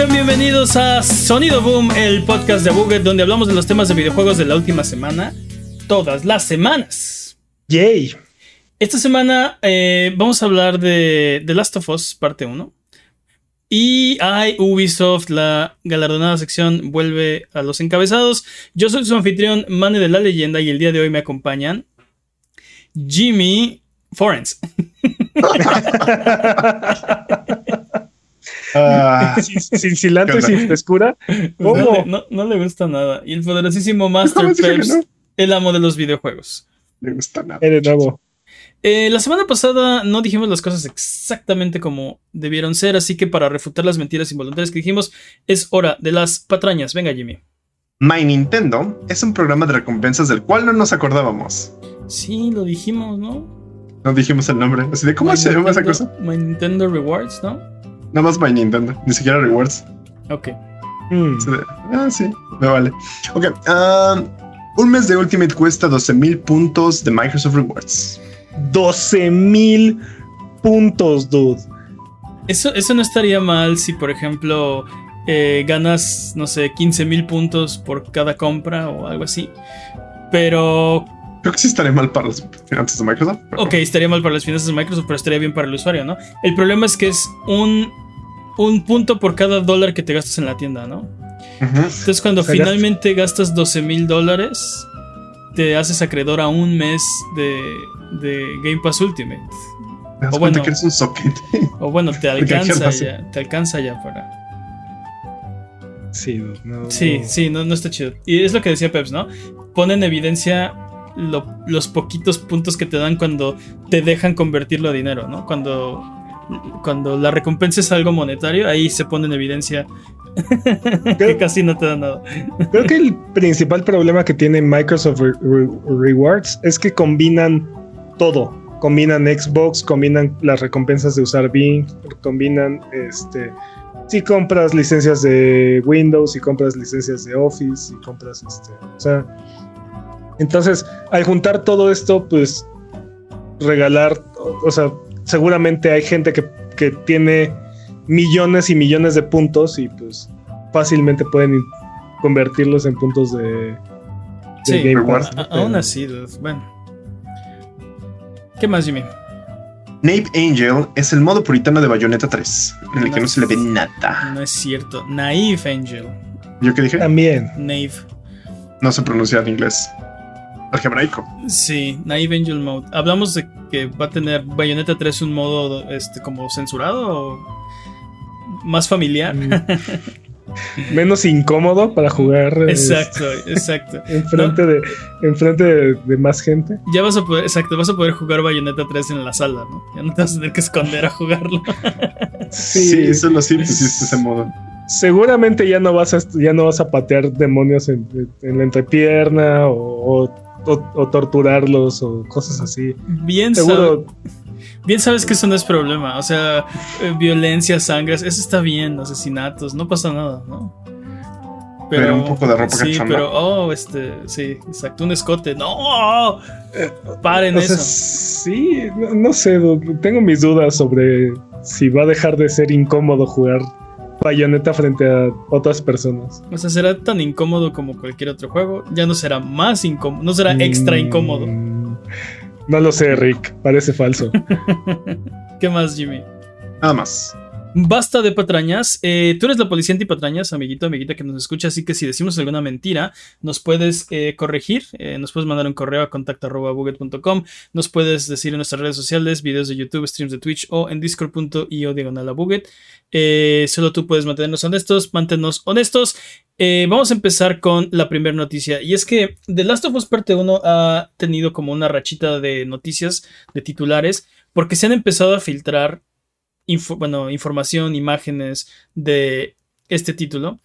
Sean bienvenidos a Sonido Boom, el podcast de Buget donde hablamos de los temas de videojuegos de la última semana, todas las semanas. Yay. Esta semana eh, vamos a hablar de The Last of Us, parte 1. Y hay Ubisoft, la galardonada sección vuelve a los encabezados. Yo soy su anfitrión, Mane de la Leyenda, y el día de hoy me acompañan Jimmy Forens. Ah, sin, cilantro y sin frescura. No, no, le gusta nada. Y el poderosísimo Master Peps, el amo de los videojuegos. Le gusta nada. Eres nuevo. Eh, la semana pasada no dijimos las cosas exactamente como debieron ser, así que para refutar las mentiras involuntarias que dijimos, es hora de las patrañas. Venga, Jimmy. My Nintendo es un programa de recompensas del cual no nos acordábamos. Sí, lo dijimos, ¿no? No dijimos el nombre. Así de cómo se llama esa cosa. My Nintendo Rewards, ¿no? Nada más My Nintendo, ni siquiera Rewards. Ok. Hmm. Ah, sí, me vale. Ok. Ah, un mes de Ultimate cuesta 12.000 puntos de Microsoft Rewards. 12.000 puntos, dude. Eso, eso no estaría mal si, por ejemplo, eh, ganas, no sé, 15.000 puntos por cada compra o algo así. Pero Creo que sí estaría mal para las finanzas de Microsoft. Ok, estaría mal para las finanzas de Microsoft, pero estaría bien para el usuario, ¿no? El problema es que es un, un punto por cada dólar que te gastas en la tienda, ¿no? Entonces, cuando finalmente gastas 12 mil dólares, te haces acreedor a un mes de, de Game Pass Ultimate. o bueno, que eres un socket. O bueno, te alcanza ya, te alcanza ya para. Sí, no, sí, sí, no, no está chido. Y es lo que decía Peps, ¿no? Pone en evidencia los poquitos puntos que te dan cuando te dejan convertirlo a dinero, ¿no? Cuando, cuando la recompensa es algo monetario, ahí se pone en evidencia que casi no te da nada. Creo que el principal problema que tiene Microsoft Rewards es que combinan todo. Combinan Xbox, combinan las recompensas de usar Bing, combinan este si compras licencias de Windows, si compras licencias de Office, si compras este, o sea, entonces, al juntar todo esto, pues regalar, o sea, seguramente hay gente que, tiene millones y millones de puntos y pues fácilmente pueden convertirlos en puntos de, Game Pass. Aún así, bueno. ¿Qué más, Jimmy? Nave Angel es el modo puritano de Bayonetta 3, en el que no se le ve nada. No es cierto. Naive Angel. ¿Yo qué dije? También. Naive. No se pronuncia en inglés algebraico. Sí, Naive Angel Mode. Hablamos de que va a tener Bayonetta 3 un modo este, como censurado o más familiar. Mm. Menos incómodo para jugar. Exacto, exacto. enfrente, de, enfrente de, más gente. Ya vas a poder, exacto, vas a poder jugar Bayonetta 3 en la sala, ¿no? Ya no te vas a tener que esconder a jugarlo. sí, eso es lo simple, ese modo seguramente ya no vas a ya no vas a patear demonios en, la entrepierna o, o, torturarlos o cosas así. Bien Seguro. bien sabes que eso no es problema. O sea, eh, violencia, sangre, eso está bien, asesinatos, no pasa nada, ¿no? Pero, un poco de ropa Sí, pero, oh, este, sí, exacto, un escote. ¡No! Paren eso. sí, no, sé, tengo mis dudas sobre si va a dejar de ser incómodo jugar bayoneta frente a otras personas. O sea, será tan incómodo como cualquier otro juego. Ya no será más incómodo, no será extra mm, incómodo. No lo sé, Rick, parece falso. ¿Qué más, Jimmy? Nada más. Basta de patrañas. Eh, tú eres la policía antipatrañas, amiguito, amiguita que nos escucha, así que si decimos alguna mentira, nos puedes eh, corregir. Eh, nos puedes mandar un correo a contacto.buget.com. Nos puedes decir en nuestras redes sociales, videos de YouTube, streams de Twitch o en discord.io diagonal a solo tú puedes mantenernos honestos, mantenernos honestos. vamos a empezar con la primera noticia. Y es que The Last of Us Parte 1 ha tenido como una rachita de noticias, de titulares, porque se han empezado a filtrar bueno, información, imágenes de este título.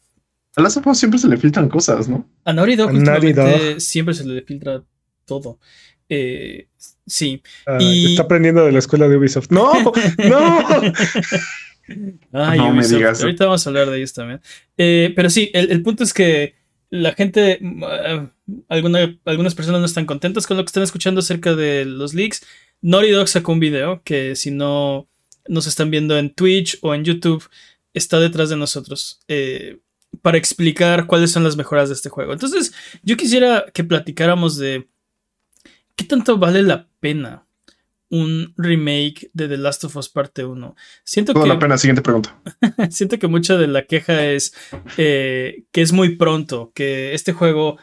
A las of siempre se le filtran cosas, ¿no? A Naughty Dog, siempre se le filtra todo. Eh, sí. Ah, y... Está aprendiendo de la escuela de Ubisoft. ¡No! ¡No! Ay, no me digas. Ahorita vamos a hablar de ellos también. Eh, pero sí, el, punto es que la gente, uh, algunas personas no están contentas con lo que están escuchando acerca de los leaks. Naughty Dog sacó un video que si no nos están viendo en Twitch o en YouTube, está detrás de nosotros eh, para explicar cuáles son las mejoras de este juego. Entonces, yo quisiera que platicáramos de qué tanto vale la pena un remake de The Last of Us Parte 1. Siento Toda que, la pena, siguiente pregunta. siento que mucha de la queja es eh, que es muy pronto, que este juego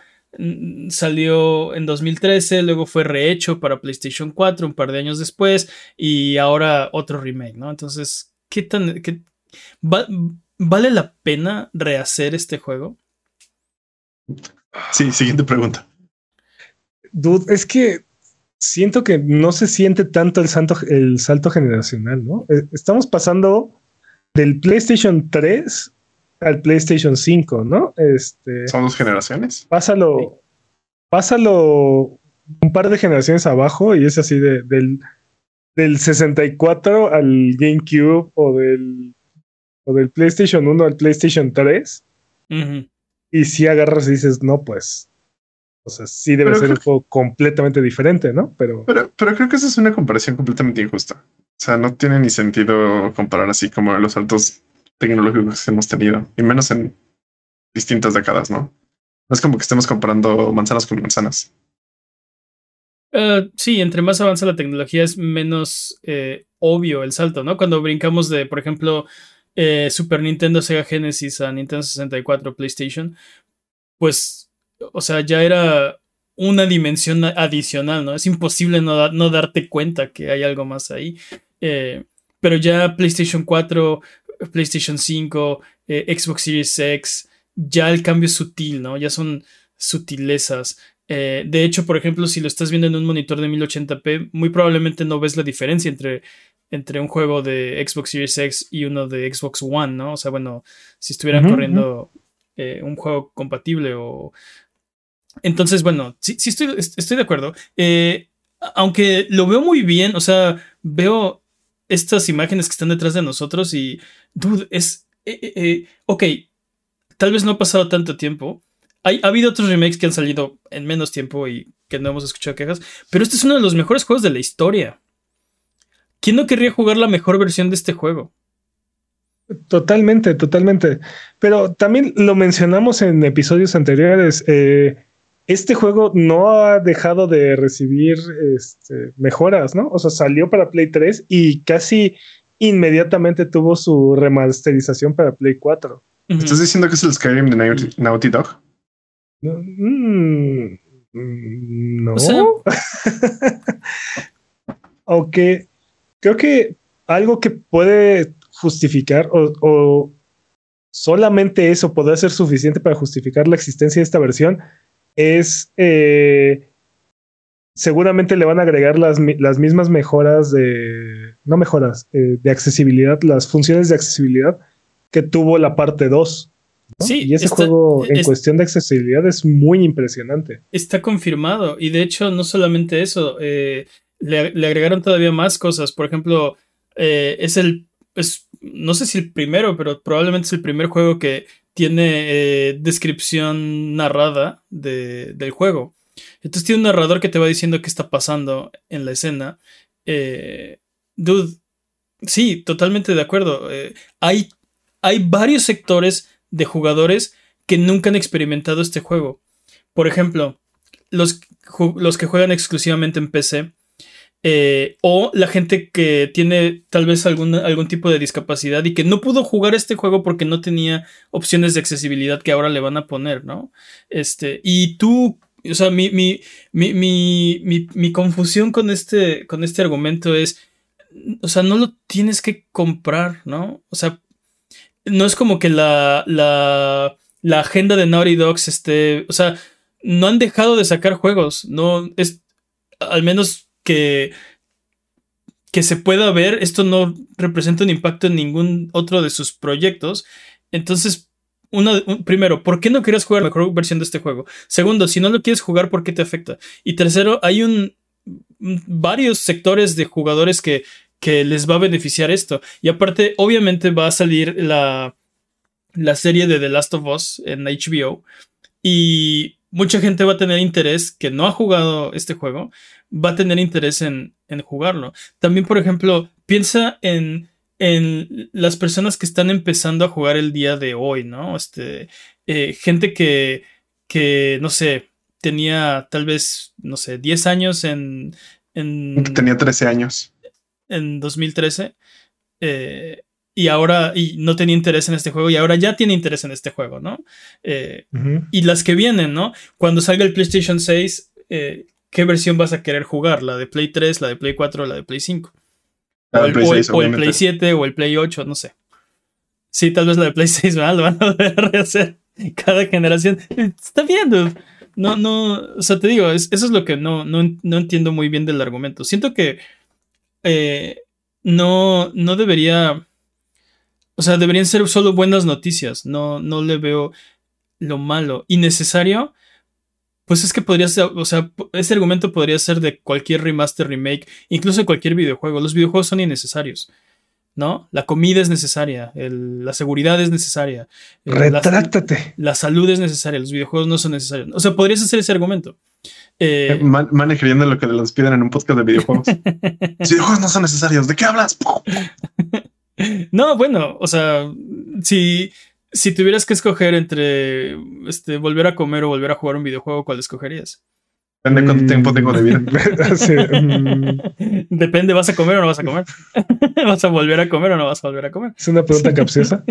salió en 2013, luego fue rehecho para PlayStation 4 un par de años después y ahora otro remake, ¿no? Entonces, ¿qué tan... qué- va- ¿Vale la pena rehacer este juego? Sí, siguiente pregunta. Dude, es que siento que no se siente tanto el, santo, el salto generacional, ¿no? Eh, Estamos pasando del PlayStation 3 al PlayStation 5, ¿no? Este, Son dos generaciones. pásalo, pásalo un par de generaciones abajo y es así de, del, del 64 al GameCube o del, o del PlayStation 1 al PlayStation 3 Ujú. y si agarras y dices, no, pues, o sea, sí debe Pero ser un juego completamente diferente, ¿no? Pero Pero, pero creo que esa es una comparación completamente injusta. O sea, no tiene ni sentido comparar así como los saltos tecnológicos que hemos tenido, y menos en distintas décadas, ¿no? No es como que estemos comparando manzanas con manzanas. Eh, sí, entre más avanza la tecnología es menos eh, obvio el salto, ¿no? Cuando brincamos de, por ejemplo, eh, Super Nintendo, Sega Genesis a Nintendo 64, PlayStation, pues, o sea, ya era una dimensión adicional, ¿no? Es imposible no, da- no darte cuenta que hay algo más ahí. Pero ya PlayStation 4, PlayStation 5, eh, Xbox Series X, ya el cambio es sutil, ¿no? Ya son sutilezas. Eh, de hecho, por ejemplo, si lo estás viendo en un monitor de 1080p, muy probablemente no ves la diferencia entre, entre un juego de Xbox Series X y uno de Xbox One, ¿no? O sea, bueno, si estuvieran corriendo eh, un juego compatible o... Entonces, bueno, sí, sí estoy, est- estoy de acuerdo. Eh, aunque lo veo muy bien, o sea, veo estas imágenes que están detrás de nosotros y, dude, es... eh, eh, eh, ok, tal vez no ha pasado tanto tiempo. Hay, ha habido otros remakes que han salido en menos tiempo y que no hemos escuchado quejas, pero este es uno de los mejores juegos de la historia. ¿Quién no querría jugar la mejor versión de este juego? totalmente, totalmente. Pero también lo mencionamos en episodios anteriores. eh, este juego no ha dejado de recibir este, mejoras, ¿no? O sea, salió para Play 3 y casi inmediatamente tuvo su remasterización para Play 4. Ujú. ¿Estás diciendo que es el Skyrim de Naughty, Naughty Dog? No, mm, mm, no. O sea- Aunque creo que algo que puede justificar o, o solamente eso podría ser suficiente para justificar la existencia de esta versión es eh, seguramente le van a agregar las, las mismas mejoras de no mejoras eh, de accesibilidad las funciones de accesibilidad que tuvo la parte 2 ¿no? Sí, y ese está- juego en es- cuestión de accesibilidad es muy impresionante Está confirmado. Y de hecho, no solamente eso, eh, le, le agregaron todavía más cosas. Por ejemplo, eh, es el. Es, no sé si el primero, pero probablemente es el primer juego que tiene eh, descripción narrada de- del juego. Entonces tiene un narrador que te va diciendo qué está pasando en la escena. Eh, dude, sí, totalmente de acuerdo. Eh, hay, hay varios sectores de jugadores que nunca han experimentado este juego. Por ejemplo, los, los que juegan exclusivamente en PC. Eh, o la gente que tiene tal vez algún, algún tipo de discapacidad y que no pudo jugar este juego porque no tenía opciones de accesibilidad que ahora le van a poner, ¿no? Este, y tú, o sea, mi, mi, mi, mi, mi, confusión con este, con este argumento es, o sea, no lo tienes que comprar, ¿no? O sea, no es como que la, la, la agenda de Naughty Dogs esté, o sea, no han dejado de sacar juegos, no es, al menos que, que se pueda ver, esto no representa un impacto en ningún otro de sus proyectos. Entonces, primero, ¿por qué no quieres jugar la mejor versión de este juego? Segundo, si no lo quieres jugar, ¿por qué te afecta? Y tercero, hay un- varios sectores de jugadores que, que les va a beneficiar esto. Y aparte, obviamente va a salir la, la serie de The Last of Us en HBO. Y mucha gente va a tener interés que no ha jugado este juego, va a tener interés en, en jugarlo. También, por ejemplo, piensa en en las personas que están empezando a jugar el día de hoy, ¿no? Este, eh, gente que, que, no sé, tenía tal vez, no sé, 10 años en... en tenía 13 años. En 2013. Eh, y ahora y no tenía interés en este juego y ahora ya tiene interés en este juego, ¿no? Eh, y las que vienen, ¿no? Cuando salga el PlayStation 6, eh, ¿qué versión vas a querer jugar? ¿La de Play 3, la de Play 4 o la de Play 5? o, el, Play o, el, Play 7 o el Play 8, no sé. Sí, tal vez la de Play 6 ¿verdad? lo van a volver a rehacer cada generación. Está bien, dude. No, no, o sea, te digo, eso es lo que no, no, no, entiendo muy bien del argumento. Siento que eh, no, no debería o sea, deberían ser solo buenas noticias. No, no le veo lo malo. Innecesario. Pues es que podría ser, o sea, ese argumento podría ser de cualquier remaster, remake, incluso de cualquier videojuego. Los videojuegos son innecesarios. ¿No? La comida es necesaria, la seguridad es necesaria. Eh, Retráctate. La, salud es necesaria, los videojuegos no son necesarios. O sea, podrías hacer ese argumento. Eh, eh man, lo que les piden en un podcast de videojuegos. los videojuegos no son necesarios. ¿De qué hablas? No, bueno, o sea, si, si tuvieras que escoger entre este, volver a comer o volver a jugar un videojuego, ¿cuál escogerías? Depende de cuánto tiempo tengo de vida. Mm. Depende, ¿vas a comer o no vas a comer? ¿Vas a volver a comer o no vas a volver a comer? Es una pregunta capciosa.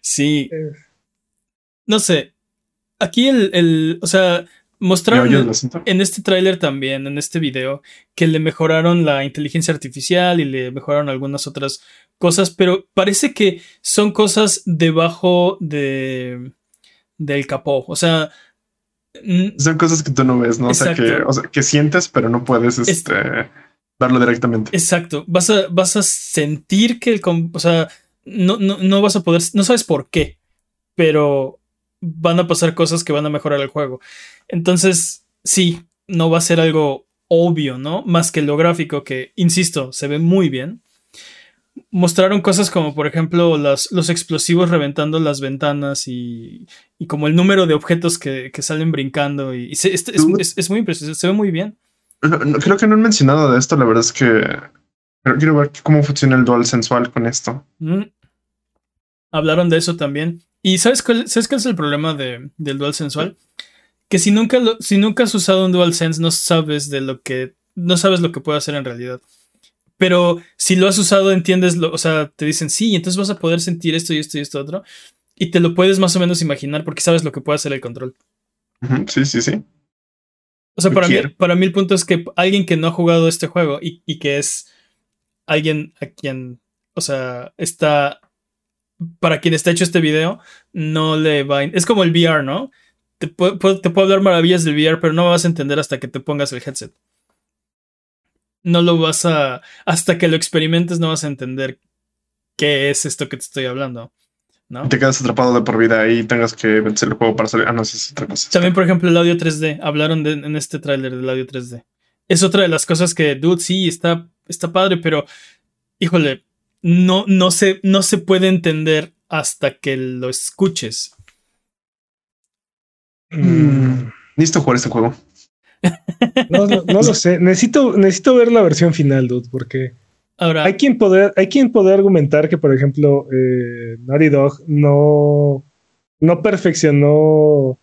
sí. Eh. No sé. Aquí el, el, o sea, Mostraron en, este tráiler también, en este video, que le mejoraron la inteligencia artificial y le mejoraron algunas otras cosas, pero parece que son cosas debajo de del capó. O sea, son cosas que tú no ves, ¿no? O sea, que, sientes, pero no puedes este, verlo directamente. Exacto. Vas a, vas a sentir que el. O sea, no, no, no vas a poder. No sabes por qué, pero van a pasar cosas que van a mejorar el juego. Entonces, sí, no va a ser algo obvio, ¿no? Más que lo gráfico, que, insisto, se ve muy bien. Mostraron cosas como, por ejemplo, los explosivos reventando las ventanas y, y, como el número de objetos que, salen brincando. Y, es, muy impresionante, se ve muy bien. creo que no han mencionado de esto, la verdad es que quiero ver cómo funciona el dual sensual con esto. Mm. Hablaron de eso también. ¿Y sabes cuál, ¿sabes cuál es el problema de, del dual sensual? Que si nunca, si nunca has usado un dual sense, no sabes de lo que. No sabes lo que puede hacer en realidad. Pero si lo has usado, entiendes, lo, o sea, te dicen sí, entonces vas a poder sentir esto y esto y esto otro. Y te lo puedes más o menos imaginar porque sabes lo que puede hacer el control. Sí, sí, sí. O sea, para mí, para mí el punto es que alguien que no ha jugado este juego y, y que es alguien a quien, o sea, está para quien está hecho este video, no le va a... Es como el VR, ¿no? Te, puedo, te puedo hablar maravillas del VR, pero no vas a entender hasta que te pongas el headset. No lo vas a... Hasta que lo experimentes no vas a entender qué es esto que te estoy hablando. ¿no? Te quedas atrapado de por vida y tengas que vencer el juego para salir. Ah, no, eso es otra cosa. También, por ejemplo, el audio 3D. Hablaron en este tráiler del audio 3D. Es otra de las cosas que, dude, sí, está, está padre, pero, híjole, no, no, se, no se puede entender hasta que lo escuches. Mm. Necesito jugar este juego. No, lo sé. Necesito, necesito ver la versión final, dude, porque Ahora, hay quien poder, hay quien poder argumentar que, por ejemplo, eh, Naughty Dog no, no perfeccionó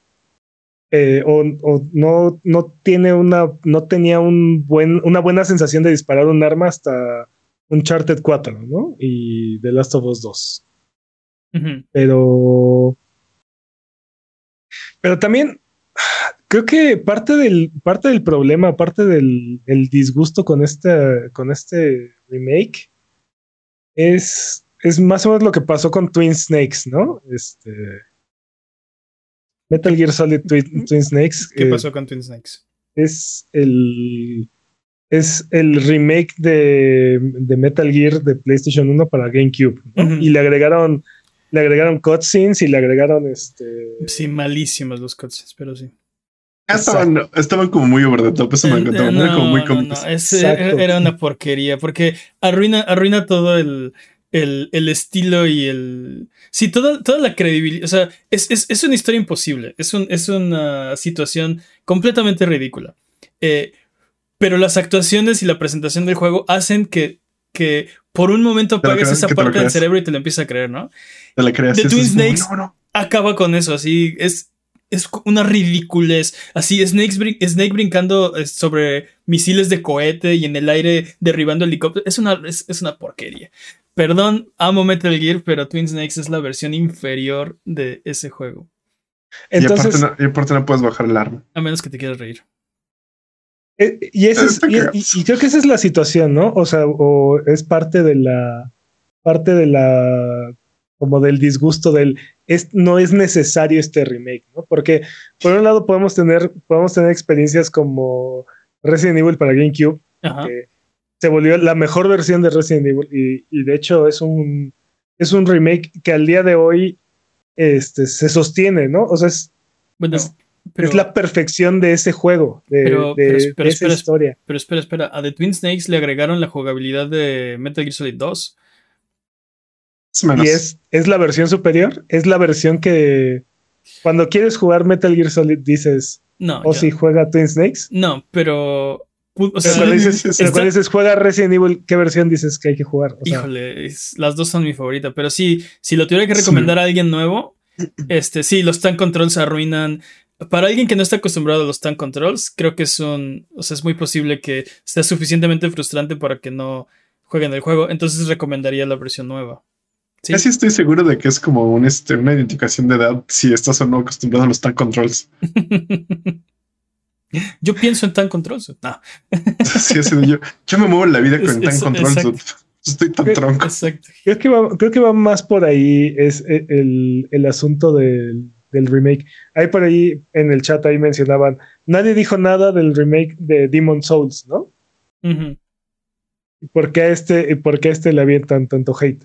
eh, o, no, no tiene una, no tenía un buen, una buena sensación de disparar un arma hasta Uncharted 4, ¿no? Y The Last of Us 2. Pero. Pero también creo que parte del, parte del problema, parte del disgusto con este, con este remake es, es más o menos lo que pasó con Twin Snakes, ¿no? Este. Metal Gear Solid Twin, Snakes. ¿Qué pasó con Twin Snakes? Es el es el remake de, Metal Gear de PlayStation 1 para GameCube. Y le agregaron, le agregaron cutscenes y le agregaron este. Sí, malísimos los cutscenes, pero sí. Estaban, como muy over the top, eso me encantó. como muy era una porquería, porque arruina, arruina todo el, el, estilo y el. Sí, toda, toda la credibilidad. O sea, es, es, una historia imposible. Es, un, es una situación completamente ridícula. Eh, pero las actuaciones y la presentación del juego hacen que que por un momento crees, esa parte del cerebro y te lo empiezas a creer, ¿no? Te la creas. The eso Twin Snakes. No, no. Acaba con eso, así es. Es una ridiculez. Así, Snakes brin- Snake brincando eh, sobre misiles de cohete y en el aire derribando helicópteros. Es una, es, es una porquería. Perdón, amo Metal Gear, pero Twin Snakes es la versión inferior de ese juego. Entonces, y, aparte no, y aparte no puedes bajar el arma. A menos que te quieras reír. Eh, y, ese es- y- cagado. y- y creo que esa es la situación, ¿no? O sea, o es parte de la parte de la como del disgusto del es, no es necesario este remake, ¿no? Porque por un lado podemos tener podemos tener experiencias como Resident Evil para GameCube, Ajá. que se volvió la mejor versión de Resident Evil y, y de hecho es un es un remake que al día de hoy este se sostiene, ¿no? O sea, es, Bueno, es- pero, es la perfección de ese juego, de, Pero- de- pero- de pero esa espera, historia. pero espera, espera. A The Twin Snakes le agregaron la jugabilidad de Metal Gear Solid 2. Más o menos. Y es, es la versión superior, es la versión que cuando quieres jugar Metal Gear Solid dices, No, o ya. si juega Twin Snakes. no, pero. O Pero sea, cuando dices, está- cuando juega Resident Evil, ¿qué versión dices que hay que jugar? O sea, Híjole, es- las dos son mi favorita, pero sí, si lo tuviera que Sí. recomendar a alguien nuevo, este, sí, los tank controls arruinan. Para alguien que no está acostumbrado a los tank controls, creo que es un, o sea, es muy posible que sea suficientemente frustrante para que no jueguen el juego. Entonces recomendaría la versión nueva. Sí. Casi estoy seguro de que es como un, este, una identificación de edad si estás o no acostumbrado a los tank controls. Yo pienso en tank controls. No, Sí, así de yo, yo me muevo en la vida con Es- tank es- controls. exacto. Estoy tan tronco. exacto. creo, que va, creo que va más por ahí es e- el, el asunto del, del remake. Ahí por ahí en el chat ahí mencionaban, nadie dijo nada del remake de Demon Souls, ¿no? ¿Y ¿Por qué a este, y por qué a este le avientan tanto hate?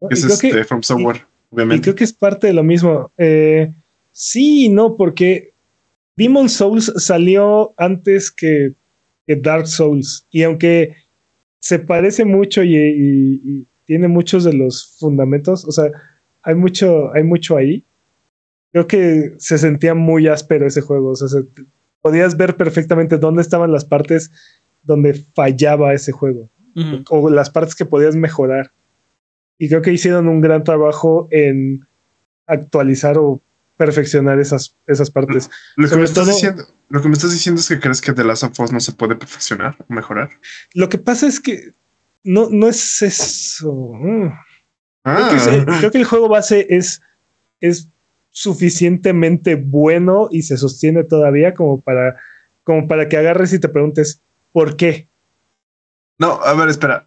¿No? Es Y que- este, From Software, Y obviamente. creo que es parte de lo mismo. Eh, sí y no, porque Demon Souls salió antes que, que Dark Souls. Y aunque se parece mucho y, y- y tiene muchos de los fundamentos, o sea, hay mucho, hay mucho ahí. Creo que se sentía muy áspero ese juego. O sea, se- podías ver perfectamente dónde estaban las partes donde fallaba ese juego o las partes que podías mejorar. Y creo que hicieron un gran trabajo en actualizar o perfeccionar esas, esas partes. Lo que, me estás todo- diciendo, lo que me estás diciendo es que crees que The Last of Us no se puede perfeccionar o mejorar. Lo que pasa es que no, no es eso. Mm. Creo, que, Ah, creo que el juego base es, es suficientemente bueno y se sostiene todavía como para, como para que agarres y te preguntes ¿por qué? no, a ver, espera.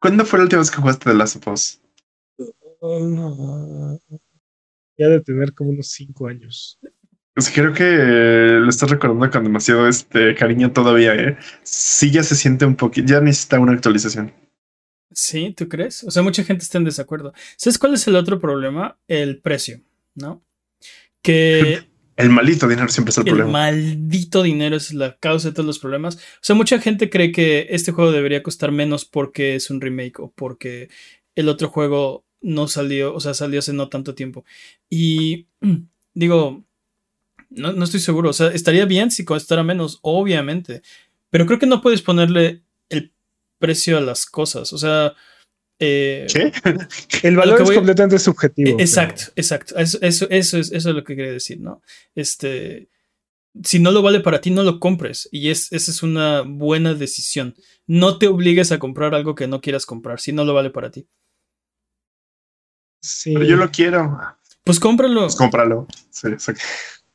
¿Cuándo fue la última vez que jugaste The Last of Us? Ya de tener como unos cinco años. Pues creo que eh, lo estás recordando con demasiado este cariño todavía, ¿eh? Sí, ya se siente un poquito, ya necesita una actualización. Sí, ¿tú crees? O sea, mucha gente está en desacuerdo. ¿Sabes cuál es el otro problema? El precio, ¿no? Que El maldito dinero siempre es el, el problema. maldito dinero es la causa de todos los problemas. O sea, mucha gente cree que este juego debería costar menos porque es un remake o porque el otro juego no salió, o sea, salió hace no tanto tiempo. Y digo, no, no estoy seguro. O sea, estaría bien si costara menos, obviamente. Pero creo que no puedes ponerle el precio a las cosas. O sea, eh, ¿Qué? El valor es completamente subjetivo. pero- Exacto, exacto. Eso, eso, eso es, eso es lo que quería decir, ¿no? Este, si no lo vale para ti, no lo compres. Y es, esa es una buena decisión. No te obligues a comprar algo que no quieras comprar, si no lo vale para ti. Sí. Pero yo lo quiero. Pues cómpralo. Pues cómpralo. Sí.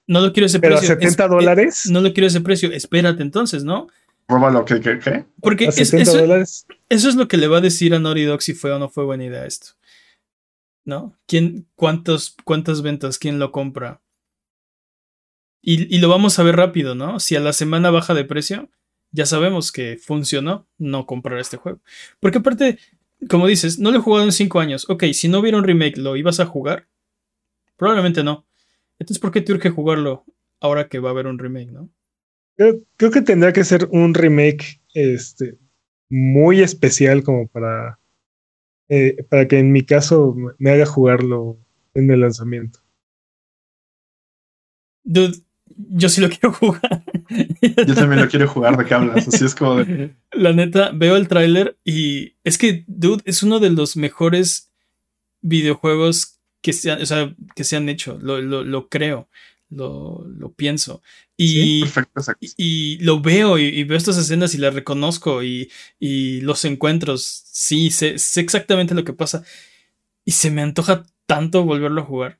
No lo quiero ese Pero a precio. 70 Es- dólares. eh, no lo quiero ese precio. Espérate entonces, ¿no? ¿Qué, qué, qué? Porque a es- 70 eso, dólares. eso es lo que le va a decir a Naughty Dog si fue o no fue buena idea esto. ¿No? ¿Quién, cuántos, ¿Cuántas ventas? ¿Quién lo compra? Y, y lo vamos a ver rápido, ¿no? Si a la semana baja de precio, ya sabemos que funcionó no comprar este juego. Porque aparte, como dices, no lo he jugado en 5 años. Ok, si no hubiera un remake, ¿lo ibas a jugar? Probablemente no. Entonces, ¿por qué te urge jugarlo ahora que va a haber un remake, no? Creo, creo que tendría que ser un remake este, muy especial como para, eh, para que en mi caso me- me haga jugarlo en el lanzamiento. Dude, yo sí lo quiero jugar. Yo también lo quiero jugar de qué hablas. Así es como de. La neta, veo el tráiler y es que, dude, es uno de los mejores videojuegos que se han, o sea, que se han hecho. Lo, lo, lo creo, lo, lo pienso. Y, Sí, perfecto, exacto. y, y lo veo y, y veo estas escenas y las reconozco y, y los encuentros. Sí, sé, sé exactamente lo que pasa. Y se me antoja tanto volverlo a jugar.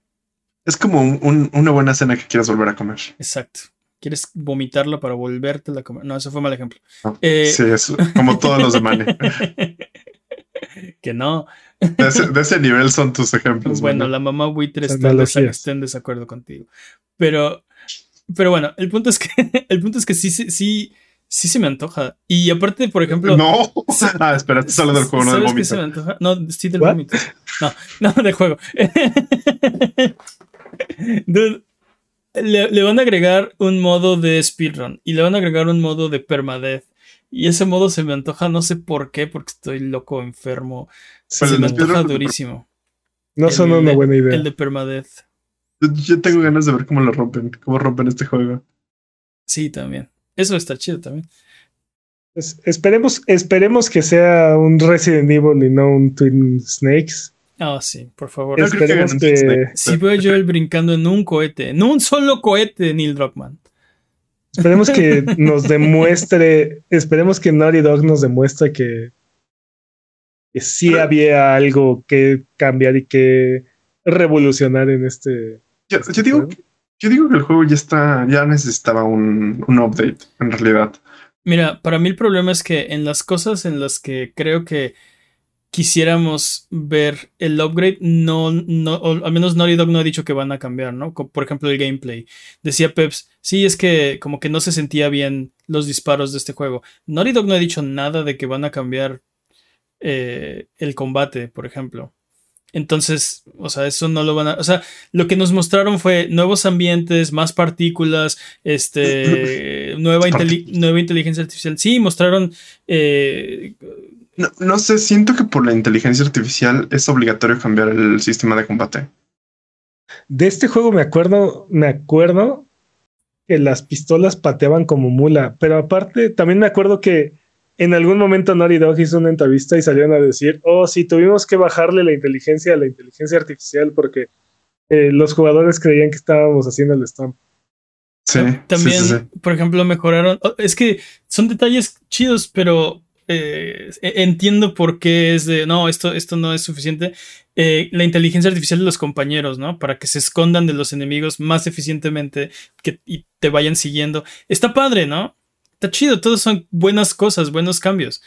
Es como un- un- una buena cena que quieras volver a comer. Exacto. ¿Quieres vomitarla para volvértela a comer? No, eso fue mal ejemplo. ¿no? Eh, Sí, es como todos los de Mane. que no. De ese, de ese nivel son tus ejemplos. Bueno, la mamá buitre está en desacuerdo contigo. Pero, pero bueno, el punto es que el punto es que sí, sí, sí, se me antoja. Y aparte, por ejemplo. No. Ah, espera, estás hablando del juego, no del ¿Sabes qué se me vómito. antoja? No, sí del vómito. No, no, del juego. Dude, le, le van a agregar un modo de speedrun y le van a agregar un modo de permadeath. Y ese modo se me antoja, no sé por qué, porque estoy loco, enfermo. Se me antoja durísimo. No El son una buena idea. El de permadeath. Yo, tengo ganas de ver cómo lo rompen, cómo rompen este juego. Sí, también. Eso está chido también. Es- esperemos, esperemos que sea un Resident Evil y no un Twin Snakes. Ah, sí, por favor. No que Esperemos que. Si veo yo el brincando en un cohete, en un solo cohete, Neil Druckmann. esperemos que nos demuestre, esperemos que Naughty Dog nos demuestre que, que sí había algo que cambiar y que revolucionar en este. Yo, yo digo, que- yo digo que el juego ya está, ya necesitaba un, un update, en realidad. Mira, para mí el problema es que en las cosas en las que creo que quisiéramos ver el upgrade, no, no, o al menos Naughty Dog no ha dicho que van a cambiar, ¿no? Por ejemplo, el gameplay. Decía Peps, sí, es que como que no se sentía bien los disparos de este juego. Naughty Dog no ha dicho nada de que van a cambiar eh, el combate, por ejemplo. Entonces, o sea, eso no lo van a. O sea, lo que nos mostraron fue nuevos ambientes, más partículas, este, nueva, inteli- nueva inteligencia artificial. Sí, mostraron. eh, No, no sé, siento que por la inteligencia artificial es obligatorio cambiar el sistema de combate. De este juego me acuerdo, me acuerdo que las pistolas pateaban como mula, pero aparte también me acuerdo que en algún momento Naughty Dog hizo una entrevista y salieron a decir, oh, sí, tuvimos que bajarle la inteligencia a la inteligencia artificial porque eh, los jugadores creían que estábamos haciendo el stomp. Sí, también, sí, sí, sí. por ejemplo, mejoraron. oh, Es que son detalles chidos, pero eh, e- entiendo por qué es de. No, esto, esto no es suficiente. Eh, la inteligencia artificial de los compañeros, ¿no? Para que se escondan de los enemigos más eficientemente que, y te vayan siguiendo. Está padre, ¿no? Está chido, todos son buenas cosas, buenos cambios.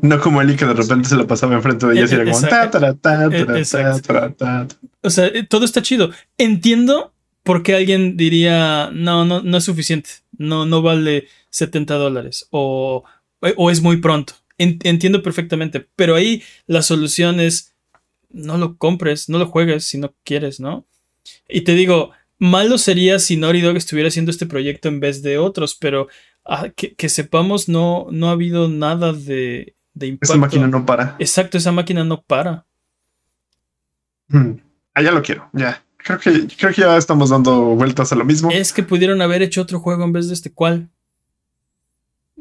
No como Eli que de repente se la pasaba enfrente de ellos y era como ta, ta, ta, ta, exacto. ta, ta, ta. O sea, eh, todo está chido. Entiendo por qué alguien diría, no, no, no es suficiente. No, no vale 70 dólares. O, o es muy pronto. En- entiendo perfectamente. Pero ahí la solución es, no lo compres, no lo juegues si no quieres, ¿no? Y te digo, malo sería si Naughty Dog estuviera haciendo este proyecto en vez de otros, pero ah, que, que sepamos, no, no ha habido nada de, de impacto. Esa máquina no para. Exacto, esa máquina no para. Hmm. Ah, ya lo quiero, ya. Creo que, creo que ya estamos dando vueltas a lo mismo. Es que pudieron haber hecho otro juego en vez de este. ¿Cuál?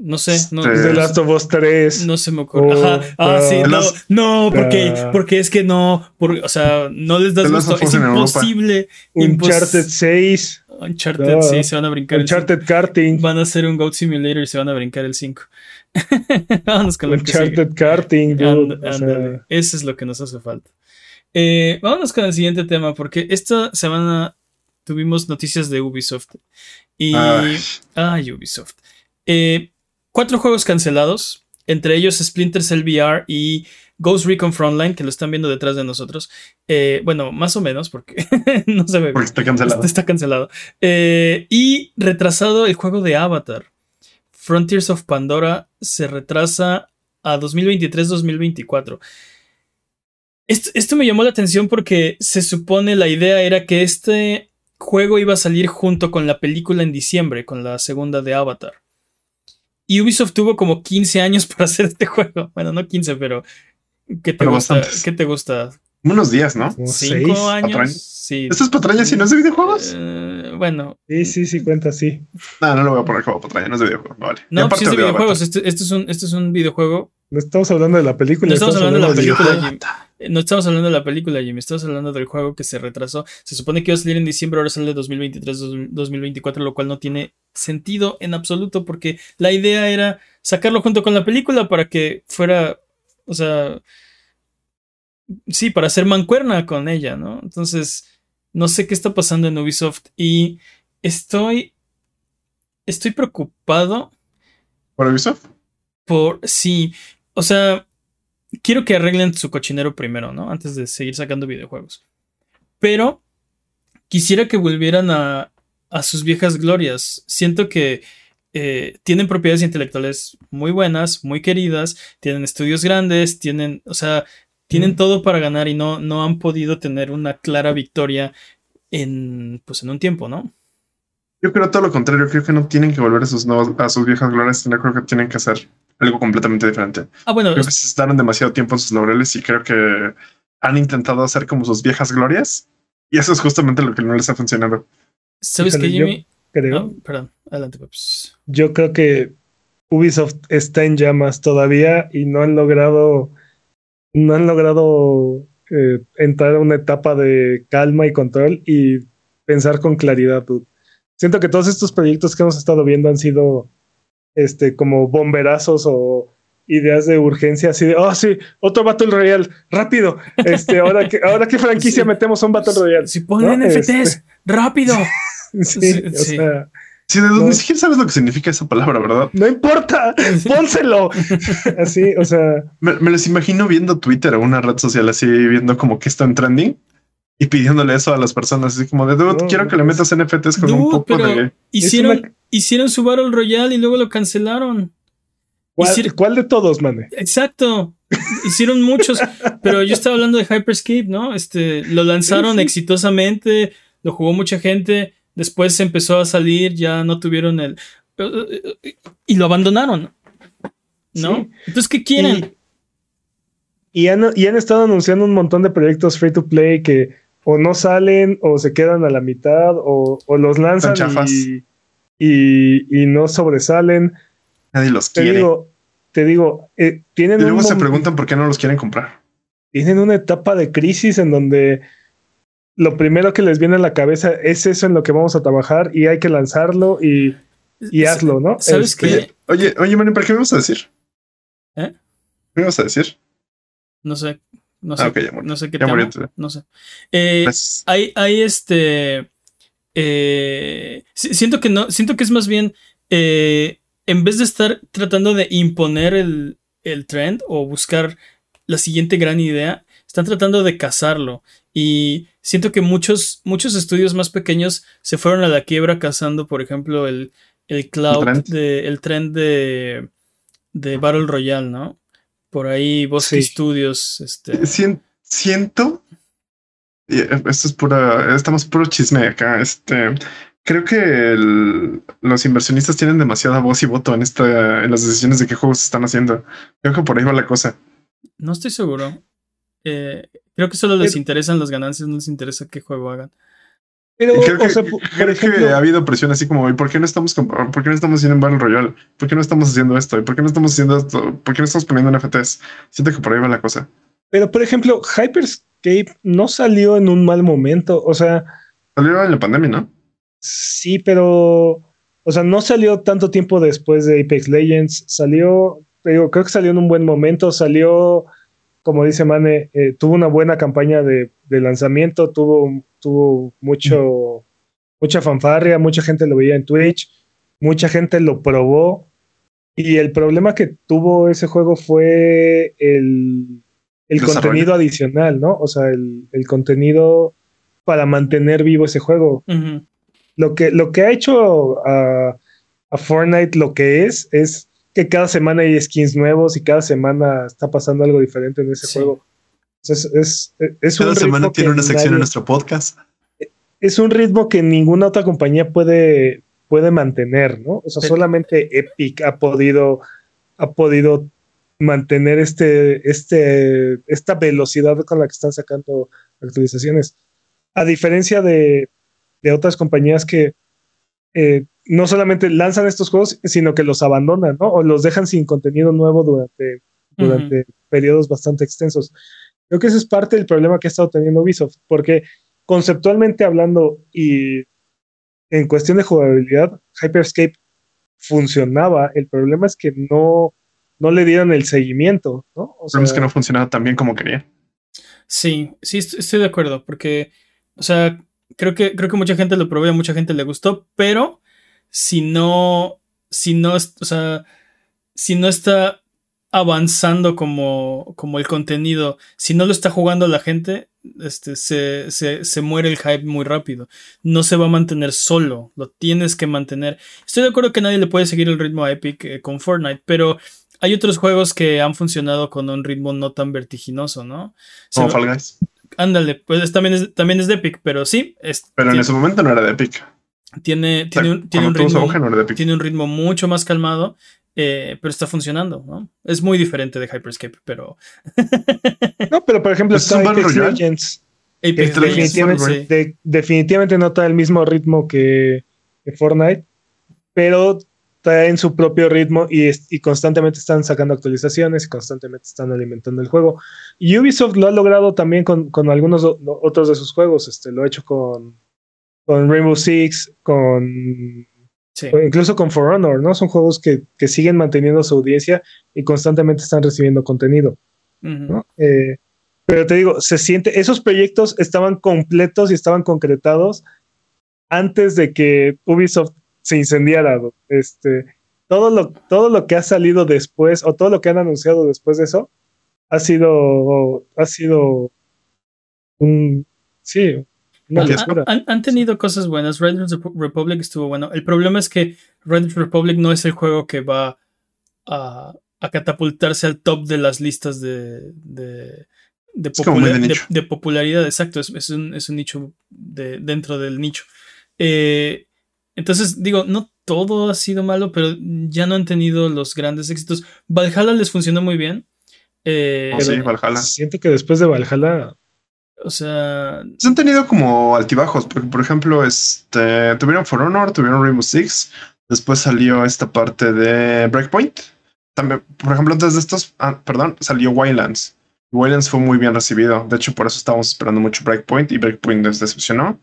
No sé, no, Este- The no, Last of Us 3. no se me ocurre. Oh, Ajá. Ah, sí, ah. no, no, porque, Ah. porque es que no, por- o sea, no les das The gusto. Es imposible. Uncharted impos- 6. Uncharted, Ah. sí, se van a brincar el Uncharted Karting. 5. Van a hacer un Goat Simulator y se van a brincar el 5. Vámonos con lo que. Uncharted Karting. dude, And-. Eso es lo que nos hace falta. Eh, vámonos con el siguiente tema, porque esta semana tuvimos noticias de Ubisoft. Y. Ay. Ay, Ubisoft. Eh, cuatro juegos cancelados, entre ellos Splinter Cell VR y Ghost Recon Frontline, que lo están viendo detrás de nosotros. Eh, bueno, más o menos, porque no se ve Porque está cancelado. Está, está cancelado. Eh, y retrasado el juego de Avatar. Frontiers of Pandora se retrasa a 2023-2024. Esto, esto me llamó la atención porque se supone la idea era que este juego iba a salir junto con la película en diciembre, con la segunda de Avatar. Y Ubisoft tuvo como 15 años para hacer este juego. Bueno, no 15, pero ¿qué te Pero gusta? bastantes. ¿Qué te gusta? Unos días, ¿no? Como Cinco seis. años. patrañas. Sí. ¿Esto es patraña si no es de videojuegos? Eh, bueno, Sí, sí, sí, cuenta, sí. No, no lo voy a poner como patraña, no es de videojuegos. Vale. No, pues sí es de videojuegos. Este, este es un, este es un videojuego. No estamos hablando de la película. No estamos hablando de la película, videojuego. Jim. Eh, No estamos hablando de la película, Jimmy. Estamos hablando del juego que se retrasó. Se supone que iba a salir en diciembre, ahora sale 2023-2024, lo cual no tiene sentido en absoluto porque la idea era sacarlo junto con la película para que fuera, o sea, sí, para hacer mancuerna con ella, ¿no? Entonces, no sé qué está pasando en Ubisoft y estoy, estoy preocupado ¿Por Ubisoft? por, sí, o sea, quiero que arreglen su cochinero primero, ¿no? Antes de seguir sacando videojuegos. Pero quisiera que volvieran a, a sus viejas glorias. Siento que eh, tienen propiedades intelectuales muy buenas, muy queridas, tienen estudios grandes, tienen, o sea, tienen Mm. todo para ganar y no, no han podido tener una clara victoria en, pues, en un tiempo, ¿no? Yo creo todo lo contrario, creo que no tienen que volver a sus nuevos, a sus viejas glorias, sino creo que tienen que hacer algo completamente diferente. Ah, bueno, Creo que se estaron demasiado tiempo en sus laureles y creo que han intentado hacer como sus viejas glorias y eso es justamente lo que no les ha funcionado. ¿sabes qué, híjole, yo- Jimmy? Creo. Ah, perdón, adelante, Peps. Yo creo que Ubisoft está en llamas todavía y no han logrado, no han logrado eh, entrar a una etapa de calma y control y pensar con claridad. dude. Siento que todos estos proyectos que hemos estado viendo han sido este como bomberazos o ideas de urgencia así de oh sí otro Battle Royale rápido este ahora que ahora qué franquicia Sí. metemos un Battle Royale Si ponen ¿no? NFTs, Este, rápido. sí, Sí, o sí. sea Sí, de- No. ni siquiera sabes lo que significa esa palabra, ¿verdad? no importa pónselo así o sea Me, me les imagino viendo Twitter o una red social así, viendo como que están trending y pidiéndole eso a las personas, así como de, "Dude, No, quiero que le metas NFTs con un poco pero- de... Hicieron, una- hicieron su Battle Royale y luego lo cancelaron. ¿Cuál, Hicieron- cuál de todos, mane? Exacto. Hicieron muchos, pero yo estaba hablando de Hyperscape, ¿no? Este, lo lanzaron Sí, sí. exitosamente, lo jugó mucha gente, después se empezó a salir, ya no tuvieron el y lo abandonaron. ¿no? Sí. Entonces, ¿qué quieren? Y, y han, y han estado anunciando un montón de proyectos free to play que o no salen o se quedan a la mitad o, o los lanzan y, y, y no sobresalen. Nadie los Te quiere. digo, te digo, eh, y tienen, luego un se preguntan por qué no los quieren comprar. tienen una etapa de crisis en donde lo primero que les viene a la cabeza es eso en lo que vamos a trabajar y hay que lanzarlo y, y hazlo, ¿no? ¿Sabes Este, qué? Oye, oye, oye, Manu, ¿para qué me vas a decir? ¿Eh? ¿Qué me vas a decir? No sé. No sé, Ah, murió. no sé qué Ya tema. No sé. Eh, Pues, hay, hay este. eh, si- siento que no. Siento que es más bien. eh, en vez de estar tratando de imponer el, el trend o buscar la siguiente gran idea, están tratando de cazarlo. Y siento que muchos, muchos estudios más pequeños se fueron a la quiebra cazando, por ejemplo, el, el cloud, trend. de, el trend de, de Battle Royale, ¿no? Por ahí Bosque Sí. Studios, este. sien- siento. eh, Esto es pura. Estamos puro chisme acá. Este. Creo que el- los inversionistas tienen demasiada voz y voto en esta, en las decisiones de qué juegos están haciendo. Creo que por ahí va la cosa. No estoy seguro. Eh, creo que solo les interesan las ganancias, no les interesa qué juego hagan. Pero, creo que, o sea, por creo que ejemplo, ha habido presión así como, ¿y por qué no estamos por qué no estamos haciendo un Battle Royale? ¿Por qué no estamos haciendo esto? ¿Y por qué no estamos haciendo esto? ¿Por qué no estamos poniendo NFTs? Siento que por ahí va la cosa. pero por ejemplo, Hyperscape no salió en un mal momento. O sea, Salió en la pandemia, ¿no? Sí, pero, o sea, no salió tanto tiempo después de Apex Legends. Salió, digo, creo que salió en un buen momento. Salió, como dice Mane, eh, tuvo una buena campaña de, de lanzamiento, tuvo, tuvo mucho, mucha fanfarria, mucha gente lo veía en Twitch, mucha gente lo probó. Y el problema que tuvo ese juego fue el, el contenido adicional, ¿no? O sea, el, el contenido para mantener vivo ese juego lo que, lo que ha hecho a, a Fortnite lo que es, es que cada semana hay skins nuevos y cada semana está pasando algo diferente en ese Sí. juego. Es, es, es un Cada semana ritmo tiene una sección en nuestro podcast. es un ritmo que ninguna otra compañía puede, puede mantener, ¿no? O sea, Pero- solamente Epic ha podido, ha podido mantener este, este, esta velocidad con la que están sacando actualizaciones. A diferencia de, de otras compañías que eh, no solamente lanzan estos juegos, sino que los abandonan, ¿no? O los dejan sin contenido nuevo durante, durante periodos bastante extensos. Creo que ese es parte del problema que ha estado teniendo Ubisoft, porque conceptualmente hablando y en cuestión de jugabilidad, Hyperscape funcionaba. El problema es que no, no le dieron el seguimiento, ¿no? O sea, es que no funcionaba tan bien como quería. Sí, sí, estoy de acuerdo, porque, o sea, creo que, creo que mucha gente lo probó y a mucha gente le gustó, pero si no, si no, o sea, si no está avanzando como, como el contenido, si no lo está jugando la gente, este, se, se, se, muere el hype muy rápido. No se va a mantener solo, lo tienes que mantener. Estoy de acuerdo que nadie le puede seguir el ritmo a Epic eh, con Fortnite, pero hay otros juegos que han funcionado con un ritmo no tan vertiginoso, ¿no? Como Fall Guys. Ándale, pues también es, también es de Epic, pero sí. pero en ese momento no era de Epic. Tiene, tiene, un, tiene, un ritmo, tiene un ritmo mucho más calmado eh, pero está funcionando, ¿no? Es muy diferente de Hyperscape, pero. no, pero por ejemplo, está Apex Legends. definitivamente, definitivamente no está el mismo ritmo que, Fortnite, pero está en su propio ritmo y, y, constantemente están sacando actualizaciones y constantemente están alimentando el juego. Y Ubisoft lo ha logrado también con, con algunos otros de sus juegos. Este, lo ha hecho con, con Rainbow Six, con incluso con For Honor, ¿no? Son juegos que, siguen manteniendo su audiencia y constantemente están recibiendo contenido. Eh, pero te digo, se siente, esos proyectos estaban completos y estaban concretados antes de que Ubisoft se incendiara. Este, todo, lo, todo lo que ha salido después o todo lo que han anunciado después de eso ha sido, ha sido un, sí, han, tenido cosas buenas. Red Republic estuvo bueno. El problema es que Red Republic no es el juego que va a, catapultarse al top de las listas de, de, de, popularidad. Exacto, es, un, nicho de, dentro del nicho. Eh, entonces, digo, no todo ha sido malo, pero ya no han tenido los grandes éxitos. Valhalla les funcionó muy bien. Eh, oh, sí, Valhalla. Siento que después de Valhalla o sea. Se han tenido como altibajos, porque por ejemplo, este tuvieron For Honor, tuvieron Rainbow Six, después salió esta parte de Breakpoint. También, por ejemplo, antes de estos, ah, perdón, salió Wildlands. Wildlands fue muy bien recibido. De hecho, por eso estábamos esperando mucho Breakpoint y Breakpoint nos decepcionó.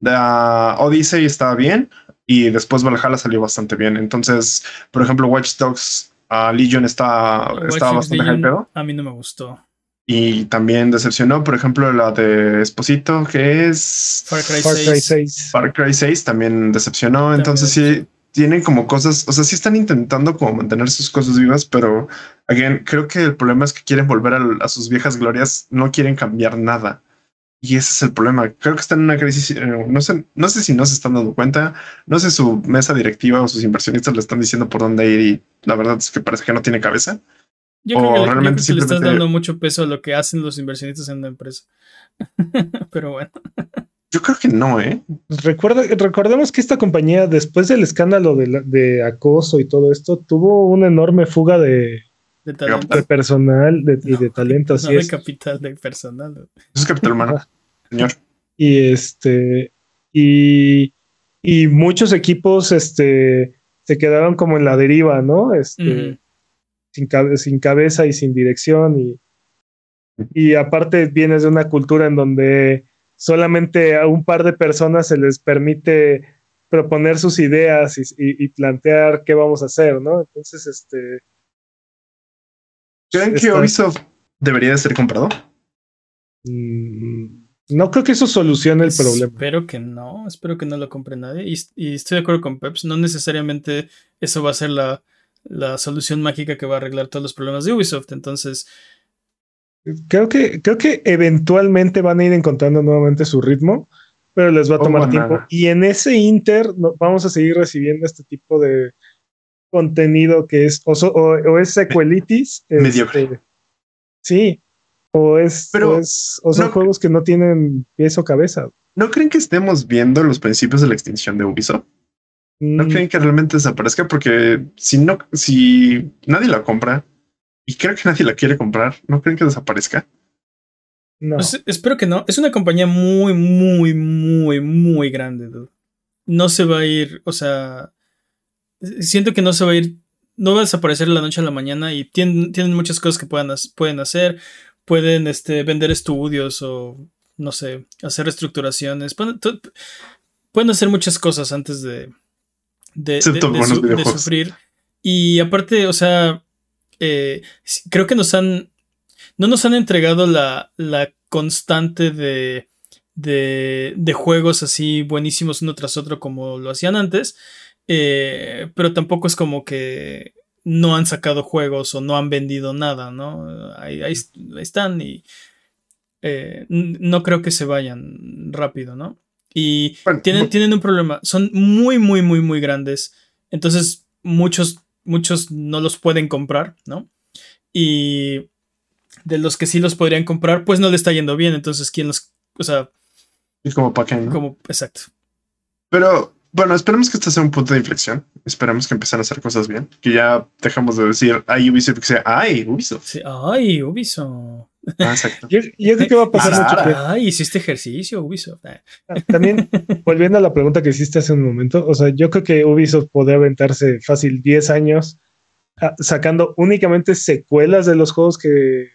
Odyssey estaba bien y después Valhalla salió bastante bien. Entonces, por ejemplo, Watch Dogs uh, Legion está, estaba bastante hypeado. A mí no me gustó. Y también decepcionó, por ejemplo, la de Esposito, que es Far Cry, 6. Far Cry 6 también decepcionó. Entonces sí, tienen como cosas, o sea, sí están intentando como mantener sus cosas vivas, pero again, creo que el problema es que quieren volver a, sus viejas glorias, no quieren cambiar nada. Y ese es el problema. Creo que están en una crisis. Eh, no sé, no sé si no se están dando cuenta. No sé su mesa directiva o sus inversionistas le están diciendo por dónde ir y la verdad es que parece que no tiene cabeza. Yo creo, que, realmente le estás dando mucho peso a lo que hacen los inversionistas en la empresa. Pero bueno. Yo creo que no, ¿eh? Recuerda, recordemos que esta compañía, después del escándalo de, acoso y todo esto, tuvo una enorme fuga de, personal y de talento. Así no de capital, de personal. Eso es capital humano, señor. Y este, y, y muchos equipos este, se quedaron como en la deriva, ¿no? Este, sin, cabeza y sin dirección y, y aparte vienes de una cultura en donde solamente a un par de personas se les permite proponer sus ideas y, plantear qué vamos a hacer, ¿no? Entonces, este... ¿Creen que Ubisoft debería de ser comprado? Mm, no creo que eso solucione el problema. Espero que no, espero que no lo compre nadie. Y, y, estoy de acuerdo con Peps, no necesariamente eso va a ser la, la solución mágica que va a arreglar todos los problemas de Ubisoft. Entonces. Creo que, creo que eventualmente van a ir encontrando nuevamente su ritmo, pero les va a tomar tiempo. Y en ese inter vamos a seguir recibiendo este tipo de contenido que es o, es secuelitis. Mediocre. sí. O es, pero o, son juegos que no tienen pies o cabeza. ¿No creen que estemos viendo los principios de la extinción de Ubisoft? No mm. creen que realmente desaparezca porque si no, si nadie la compra, Y creo que nadie la quiere comprar. ¿No creen que desaparezca? No. Pues, espero que no. Es una compañía muy, muy, muy, muy grande, dude. No se va a ir, o sea, siento que no se va a ir, no va a desaparecer de la noche a la mañana y tienen, tienen muchas cosas que puedan, pueden hacer. Pueden este, vender estudios o, no sé, hacer reestructuraciones. Pueden hacer muchas cosas antes de, de, de- su- sufrir. Y aparte, o sea, eh, creo que nos han, no nos han entregado la, la constante de, de, juegos así buenísimos uno tras otro como lo hacían antes, eh, pero tampoco es como que no han sacado juegos o no han vendido nada, ¿no? Ahí, ahí- ahí están y eh, no creo que se vayan rápido, ¿no? Y Bueno, tienen, tienen un problema, son muy, muy, muy, muy grandes, entonces muchos, muchos no los pueden comprar, ¿no? Y de los que sí los podrían comprar, pues no le está yendo bien, entonces ¿quién los... O sea, Y como para qué, ¿no? como... Exacto. Pero bueno, esperemos que este sea un punto de inflexión. Esperemos que empiecen a hacer cosas bien. Que ya dejamos de decir ay Ubisoft que sea ay Ubisoft. Sí, Ay, Ubisoft. Ah, exacto. Yo, yo creo que va a pasar Ah, mucho ah, hiciste ejercicio, Ubisoft. Ah. También, volviendo a la pregunta que hiciste hace un momento, o sea, yo creo que Ubisoft podría aventarse fácil 10 años ah, sacando únicamente secuelas de los juegos que,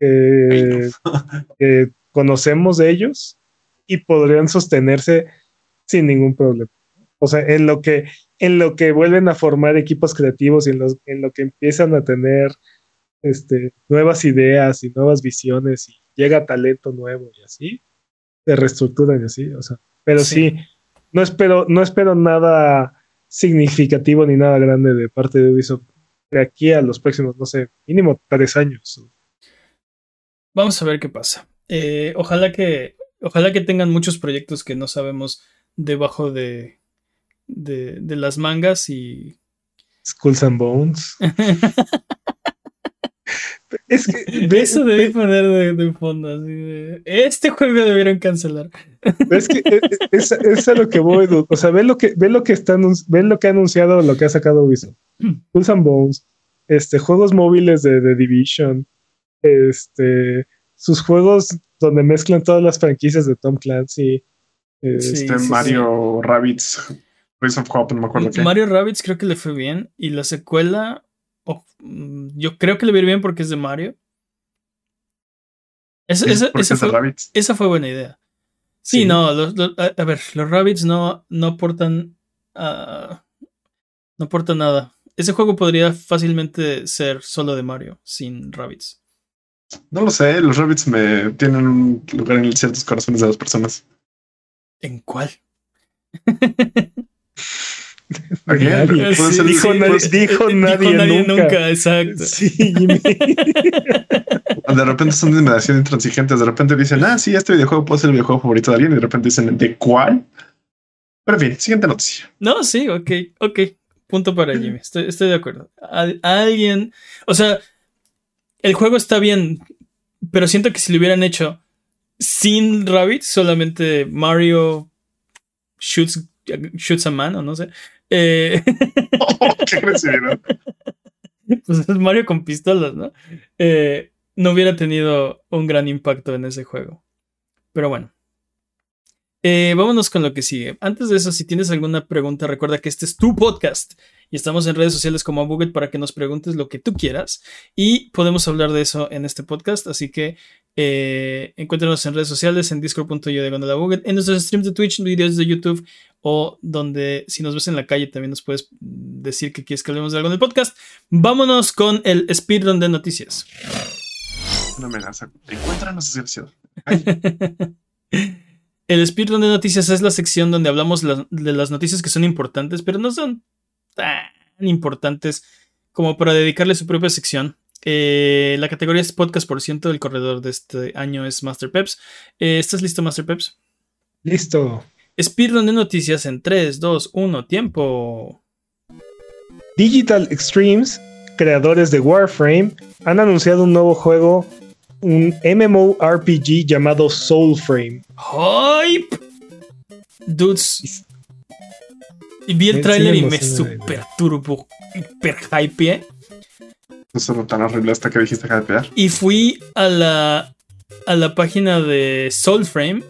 que- que conocemos de ellos y podrían sostenerse sin ningún problema. O sea, en lo que, en lo que vuelven a formar equipos creativos y en, los- en lo que empiezan a tener este, nuevas ideas y nuevas visiones y llega talento nuevo y así, se reestructuran y así, o sea, pero Sí. sí, no espero, no espero nada significativo ni nada grande de parte de Ubisoft de aquí a los próximos, no sé, mínimo tres años. Vamos a ver qué pasa. Eh, ojalá que. Ojalá que tengan muchos proyectos que no sabemos debajo de. de, de las mangas y. Skulls and Bones. es que ve- Eso debí poner de, de fondo. Así de, este juego debieron cancelar. Es que eh, es, es a lo que voy, dude. o sea, ve lo que ve lo que está ve lo que ha anunciado, lo que ha sacado Ubisoft. Skulls and Bones, este, juegos móviles de, de Division, este, sus juegos donde mezclan todas las franquicias de Tom Clancy. eh, Sí, Este Mario Rabbits, Race of Hope, no me acuerdo qué. Mario Rabbits creo que le fue bien. Y la secuela. Oh, mm, yo creo que le va a ir bien porque es de Mario. Esa, Es esa- esa fue, esa fue buena idea. Sí, Sí. no, los- los- a, a ver, los Rabbits no, no aportan. ah, no aportan nada. Ese juego podría fácilmente ser solo de Mario, sin Rabbits. No lo sé, los Rabbits me tienen un lugar en ciertos corazones de las personas. ¿En cuál? Nadie. Sí, dijo sí, nadie- dijo eh, nadie nunca. exacto. Sí, Jimmy. De repente son demasiado intransigentes. De repente dicen, ah, sí, este videojuego puede ser el videojuego favorito de alguien. Y de repente dicen, ¿de cuál? Pero en fin, siguiente noticia. No, sí, ok, ok. Punto para Jimmy. Estoy, estoy de acuerdo. Al- alguien. O sea, el juego está bien, pero siento que si lo hubieran hecho sin Rabbit, solamente Mario shoots, shoots a man, o no sé. Eh, ¡Qué agresividad! pues es Mario con pistolas, ¿no? Eh, no hubiera tenido un gran impacto en ese juego. Pero bueno. Eh, vámonos con lo que sigue. Antes de eso, si tienes alguna pregunta, recuerda que este es tu podcast y estamos en redes sociales como Buget para que nos preguntes lo que tú quieras y podemos hablar de eso en este podcast. Así que eh, encuéntranos en redes sociales, en discord.io de en nuestros streams de Twitch, videos de YouTube o donde si nos ves en la calle también nos puedes decir que quieres que hablemos de algo en el podcast. Vámonos con el speedrun de noticias. Una amenaza. Encuéntranos, desgraciado. El speedrun de noticias es la sección donde hablamos la- de las noticias que son importantes, pero no son tan importantes como para dedicarle su propia sección. Eh, la categoría es podcast por ciento. El corredor de este año es Master Peps. Eh, ¿Estás listo, Master Peps? Listo. Speedrun de noticias en 3, 2, 1, tiempo. Digital Extremes, creadores de Warframe, han anunciado un nuevo juego, un MMORPG llamado Soulframe. ¡Hype! Dudes. Y vi el tráiler sí y me super turbo, hiper hype. Eso no tan horrible hasta que dijiste pegar. Y fui a la, a la página de Soulframe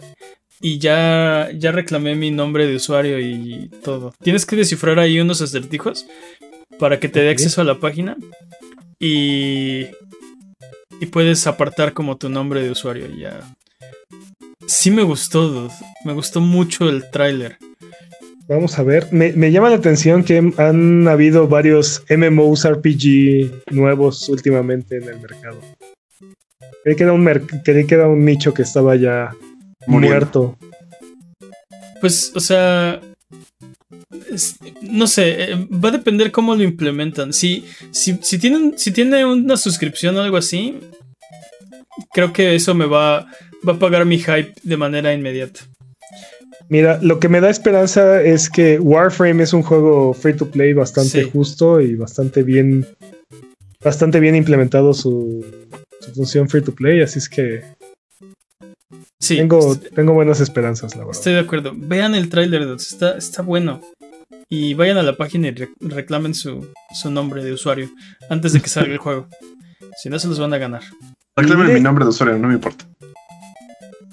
y ya, ya reclamé mi nombre de usuario y todo. Tienes que descifrar ahí unos acertijos para que te dé acceso a la página y, y puedes apartar como tu nombre de usuario. Ya. Sí me gustó, me gustó mucho el tráiler. Vamos a ver, me, llama la atención que han habido varios MMOs RPG nuevos últimamente en el mercado. Creí que era un, que era un nicho que estaba ya muerto. Pues, o sea, no sé, eh, va a depender cómo lo implementan. Si, si, si, tienen, si tiene una suscripción o algo así, creo que eso me va, va a pagar mi hype de manera inmediata. Mira, lo que me da esperanza es que Warframe es un juego free to play bastante justo y bastante bien, bastante bien implementado su, función free to play, así es que sí, tengo, tengo buenas esperanzas, la verdad. Estoy de acuerdo. Vean el trailer, está, está bueno. Y vayan a la página y reclamen su, su nombre de usuario antes de que salga el juego. Si no, se los van a ganar. Reclamen mi nombre de usuario, no me importa.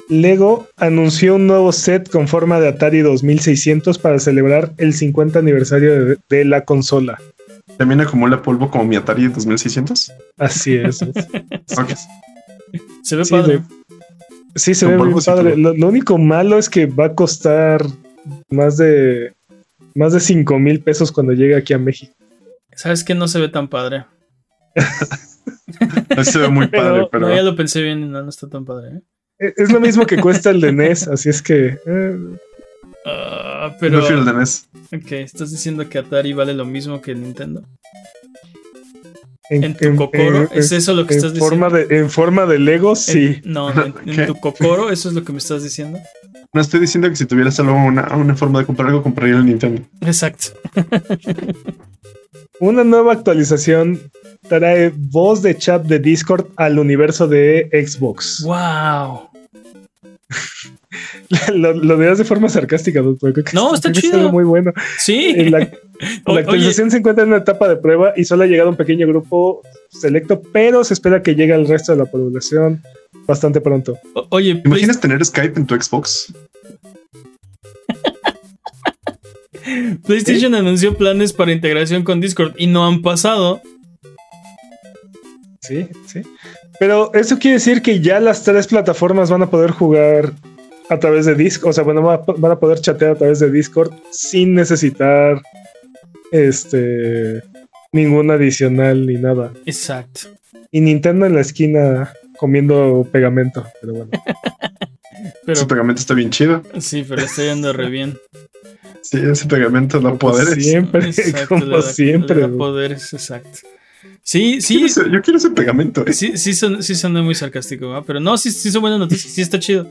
Lego anunció un nuevo set con forma de Atari 2600 para celebrar el 50 aniversario de, la consola. ¿También acumula polvo como mi Atari 2600? Así es. Se ve padre. Sí, se ve muy padre. Lo, único malo es que va a costar más de más de 5 mil pesos cuando llegue aquí a México. ¿Sabes que no se ve tan padre? se ve muy padre, pero. ya lo pensé bien y no, no está tan padre. ¿eh? Eh, es lo mismo que cuesta el de NES, así es que. Eh. Pero. el de NES. Ok, ¿estás diciendo que Atari vale lo mismo que el Nintendo? En, tu Kokoro, ¿es eso lo que estás diciendo? en forma de Lego, sí. no, en, tu Kokoro, ¿eso es lo que me estás diciendo? No estoy diciendo que si tuviera solo una, una forma de comprar algo, compraría el Nintendo. Exacto. una nueva actualización trae voz de chat de Discord al universo de Xbox. ¡Wow! lo, lo de forma sarcástica, no, está chido. muy bueno. Sí. La, actualización se encuentra en una etapa de prueba y solo ha llegado un pequeño grupo selecto, pero se espera que llegue al resto de la población bastante pronto. oye, imaginas tener Skype en tu Xbox? PlayStation anunció planes para integración con Discord y no han pasado. Sí, sí. Pero eso quiere decir que ya las tres plataformas van a poder jugar a través de Discord, o sea, bueno, van a poder chatear a través de Discord sin necesitar este ningún adicional ni nada. Exacto. Y Nintendo en la esquina comiendo pegamento, pero bueno. Ese pegamento está bien chido. Sí, pero está yendo re bien. Sí, ese pegamento da poderes. Siempre, como siempre. Da poderes, exacto. Sí, sí. yo quiero ese pegamento. Eh. Sí, sí, son, sí son muy sarcástico, pero no, sí, sí son buenas noticias, sí está chido.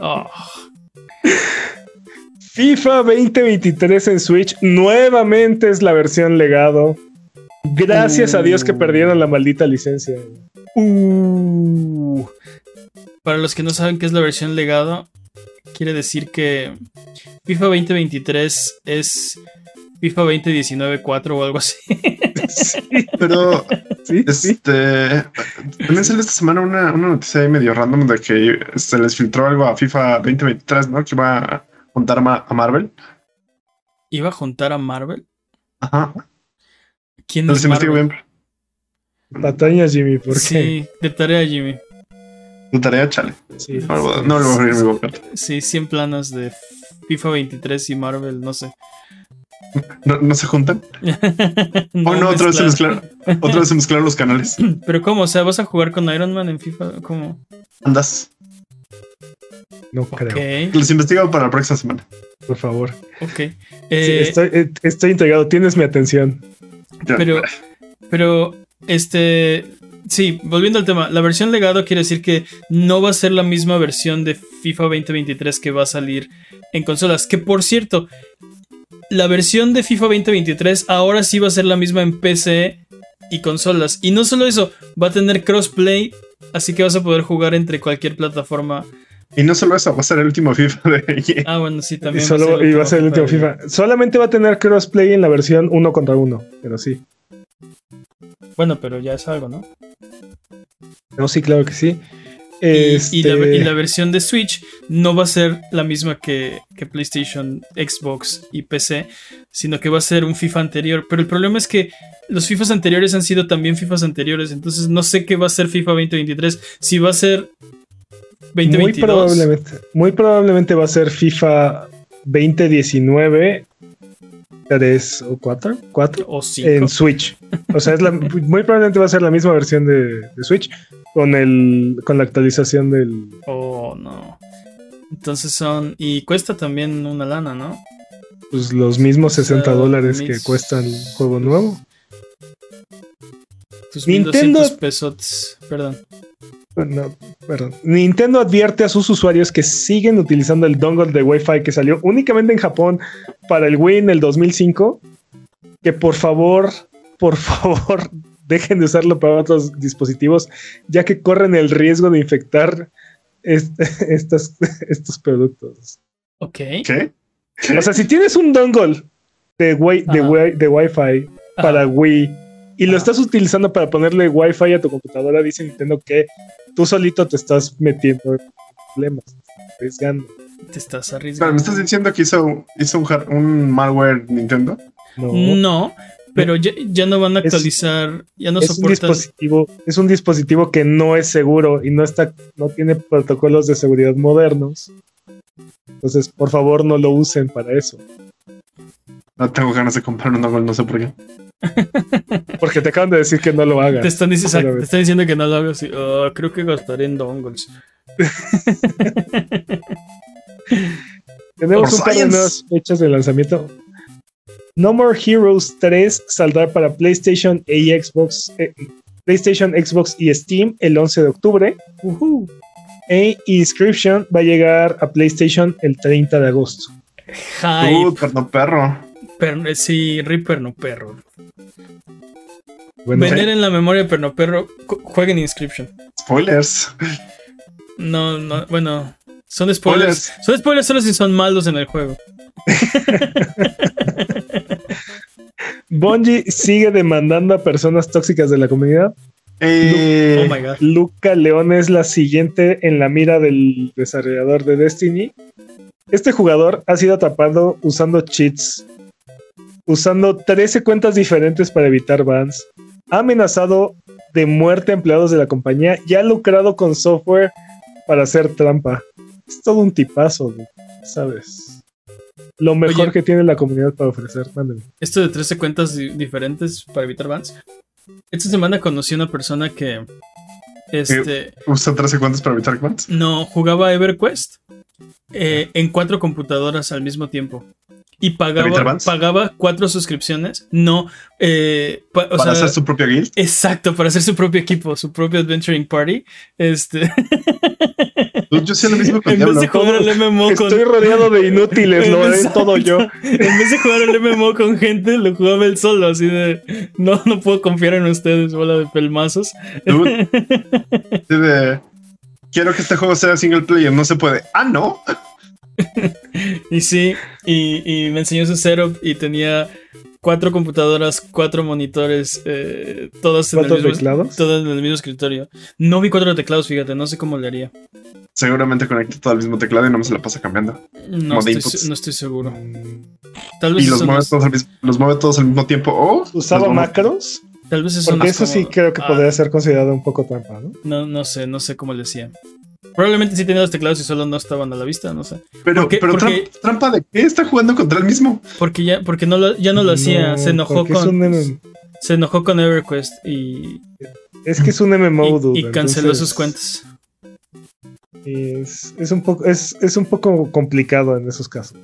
Oh. FIFA 2023 en Switch nuevamente es la versión legado. Gracias a Dios que uh. perdieron la maldita licencia. Uh. Para los que no saben qué es la versión legado, quiere decir que FIFA 2023 es FIFA 2019 4 o algo así. Sí, pero ¿Sí? este también salió esta semana una, noticia ahí medio random de que se les filtró algo a FIFA 2023, ¿no? Que iba a juntar a Marvel. ¿Iba a juntar a Marvel? Ajá. ¿Quién es Marvel? Bien. Jimmy, ¿por qué? Sí, de tarea Jimmy. De tarea, chale. Sí. No, no, lo voy a abrir mi boca. Sí, 100 planos de FIFA 23 y Marvel, no sé. ¿No, se juntan? no, oh, no, otra vez, se mezclaron, otra vez se mezclaron los canales. Pero ¿cómo? O sea, ¿vas a jugar con Iron Man en FIFA? ¿Cómo? Andas. No creo. Los investigo para la próxima semana. Por favor. Ok. Eh, estoy, eh, estoy entregado, tienes mi atención. Pero, pero, este, sí, volviendo al tema, la versión legado quiere decir que no va a ser la misma versión de FIFA 2023 que va a salir en consolas. Que por cierto, la versión de FIFA 2023 ahora sí va a ser la misma en PC y consolas. Y no solo eso, va a tener crossplay, así que vas a poder jugar entre cualquier plataforma. Y no solo eso, va a ser el último FIFA de Ah, bueno, sí, también. Y, va, a ser el último FIFA. Solamente va a tener crossplay en la versión uno contra uno, pero sí. Bueno, pero ya es algo, ¿no? No, sí, claro que sí. Y- Y, la, Este, y la versión de Switch no va a ser la misma que, que PlayStation, Xbox y PC, sino que va a ser un FIFA anterior. Pero el problema es que los FIFAs anteriores han sido también FIFAs anteriores, entonces no sé qué va a ser FIFA 2023. Si va a ser muy 2022. probablemente, muy probablemente va a ser FIFA 2019 3 o 4, 4 o 5. en Switch. O sea, es la, muy probablemente va a ser la misma versión de, de Switch con el con la actualización del Oh, no. Entonces son. Y cuesta también una lana, ¿no? pues, los mismos 60 sea, dólares que cuesta el juego nuevo. Tus Nintendo- 1200 pesos. Perdón. No, perdón. Nintendo advierte a sus usuarios que siguen utilizando el dongle de Wi-Fi que salió únicamente en Japón para el Wii en el 2005, que por favor, por favor, dejen de usarlo para otros dispositivos, ya que corren el riesgo de infectar est- estas- estos productos. Ok. ¿Qué? O sea, si tienes un dongle de, wi- de, wi- de Wi-Fi para Ajá. Wii y lo Ajá. estás utilizando para ponerle Wi-Fi a tu computadora, dice Nintendo que tú solito te estás metiendo en problemas, te estás arriesgando. Te estás arriesgando. ¿me estás diciendo que hizo, hizo un, un malware Nintendo? No, No, pero ya, ya no van a Es- actualizar. ya no es un dispositivo, es un dispositivo que no es seguro y no está, no tiene protocolos de seguridad modernos. Entonces, por favor, no lo usen para eso. No tengo ganas de comprar un dongle, no sé por qué. Porque te acaban de decir que no lo hagas. Te están, dic- exacto, Otra vez. te están diciendo que no lo hagas. y, "Oh, creo que gastaré en dongles. Tenemos un par de nuevas fechas de lanzamiento. No More Heroes 3 saldrá para PlayStation y Xbox, eh, PlayStation, Xbox y Steam el 11 de octubre. Ujú. E Inscription va a llegar a PlayStation el 30 de agosto. Hype. Uh, perno perro. Perno- sí, Reaper no perro. Bueno, Veneren la memoria perno perro. Jueguen Inscription. Spoilers. No, no, bueno. Son spoilers. Spoilers. Son spoilers solo si son malos en el juego. Bungie sigue demandando a personas tóxicas de la comunidad. Eh, Oh my god. Luca León es la siguiente en la mira del desarrollador de Destiny. Este jugador ha sido atrapado usando cheats, usando 13 cuentas diferentes para evitar bans, ha amenazado de muerte a empleados de la compañía y ha lucrado con software para hacer trampa. Es todo un tipazo, ¿sabes? Lo mejor Oye. que tiene la comunidad para ofrecer. Mándeme. Esto de 13 cuentas di- diferentes para evitar bans. Esta semana conocí a una persona que. Este. usa 13 cuentas para evitar bans. No, jugaba EverQuest eh, en cuatro computadoras al mismo tiempo. Y ¿Evitar pagaba, bans? pagaba cuatro suscripciones. No, eh, pa- o Para sea, hacer su propio guild. exacto, para hacer su propio equipo, su propio Adventuring Party. Este, Yo yo hacía lo mismo con en vez Diablo. de jugar al MMO con. Estoy rodeado de inútiles, lo haré todo yo. En vez de jugar al MMO con gente, lo jugaba él solo, así de. No, no puedo confiar en ustedes, bola de pelmazos. Dude. Así de, Quiero que este juego sea single player. No se puede. Ah, no. Y sí, y, y me enseñó su setup y tenía cuatro computadoras, cuatro monitores, eh, todas, en el ¿Cuántos mismo, teclados? todas en el mismo escritorio. No vi cuatro teclados, fíjate, no sé cómo le haría. Seguramente conecta todo al mismo teclado y no me se la pasa cambiando. No estoy, no estoy seguro. Mm, Tal vez Y los mueve, todos al mismo, los mueve todos al mismo tiempo. O ¿Usaba macros? tal vez eso Porque sí creo que Ah, podría ser considerado un poco trampa, ¿no? No, no sé, no sé cómo le hacía. Probablemente sí tenía los teclados y solo no estaban a la vista, no sé. Pero, ¿Por qué? pero Porque- trampa de qué está jugando contra el mismo. Porque ya, porque no lo, ya no lo hacía, No, se enojó con. Se enojó con EverQuest y, Es que es un MMO, y- dude, y canceló entonces sus cuentas. Es, es un poco, es, es un poco complicado en esos casos.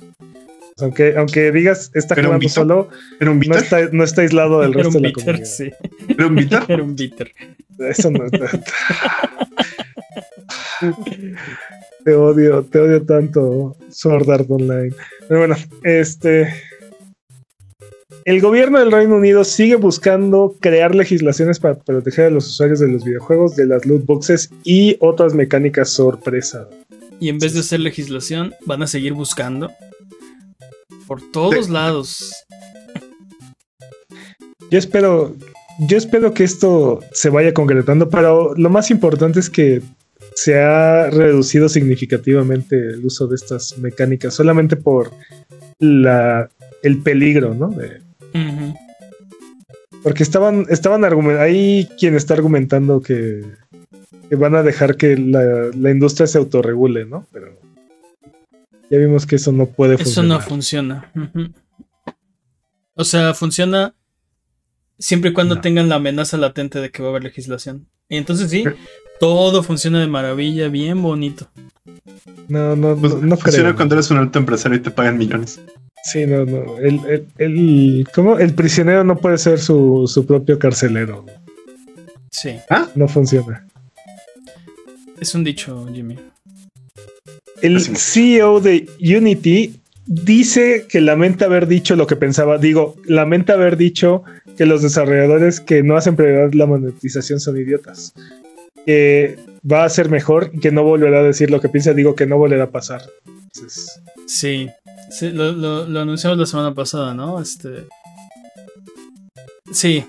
Aunque, aunque digas está jugando solo, un no está, no está aislado del resto un de la bitter, comunidad. sí. Era un bitter. Era un bitter. Eso no Te odio, te odio tanto, Sword Art Online. Pero bueno, este. El gobierno del Reino Unido sigue buscando crear legislaciones para proteger a los usuarios de los videojuegos, de las loot boxes y otras mecánicas sorpresa. Y en vez de hacer legislación, van a seguir buscando por todos Sí. lados. Yo espero, yo espero que esto se vaya concretando, pero lo más importante es que se ha reducido significativamente el uso de estas mecánicas solamente por la, el peligro, ¿no? De- porque estaban, estaban argumentando, hay quien está argumentando que, que van a dejar que la, la industria se autorregule, ¿no? Pero ya vimos que eso no puede Eso funcionar. no funciona. O sea, funciona siempre y cuando No. tengan la amenaza latente de que va a haber legislación. Y entonces sí, todo funciona de maravilla, bien bonito. No, no, Pues, no, no funciona creo. cuando eres un alto empresario y te pagan millones. Sí, no, no. El, el, el- ¿cómo? el prisionero no puede ser su, su propio carcelero. Sí, No funciona. es un dicho, Jimmy. El. CEO de Unity dice que lamenta haber dicho lo que pensaba. Digo, lamenta haber dicho que los desarrolladores que no hacen prioridad la monetización son idiotas. Que va a ser mejor y que no volverá a decir lo que piensa. Digo que no volverá a pasar. Entonces, Sí, sí, lo, lo- lo anunciamos la semana pasada, ¿no? Este. Sí.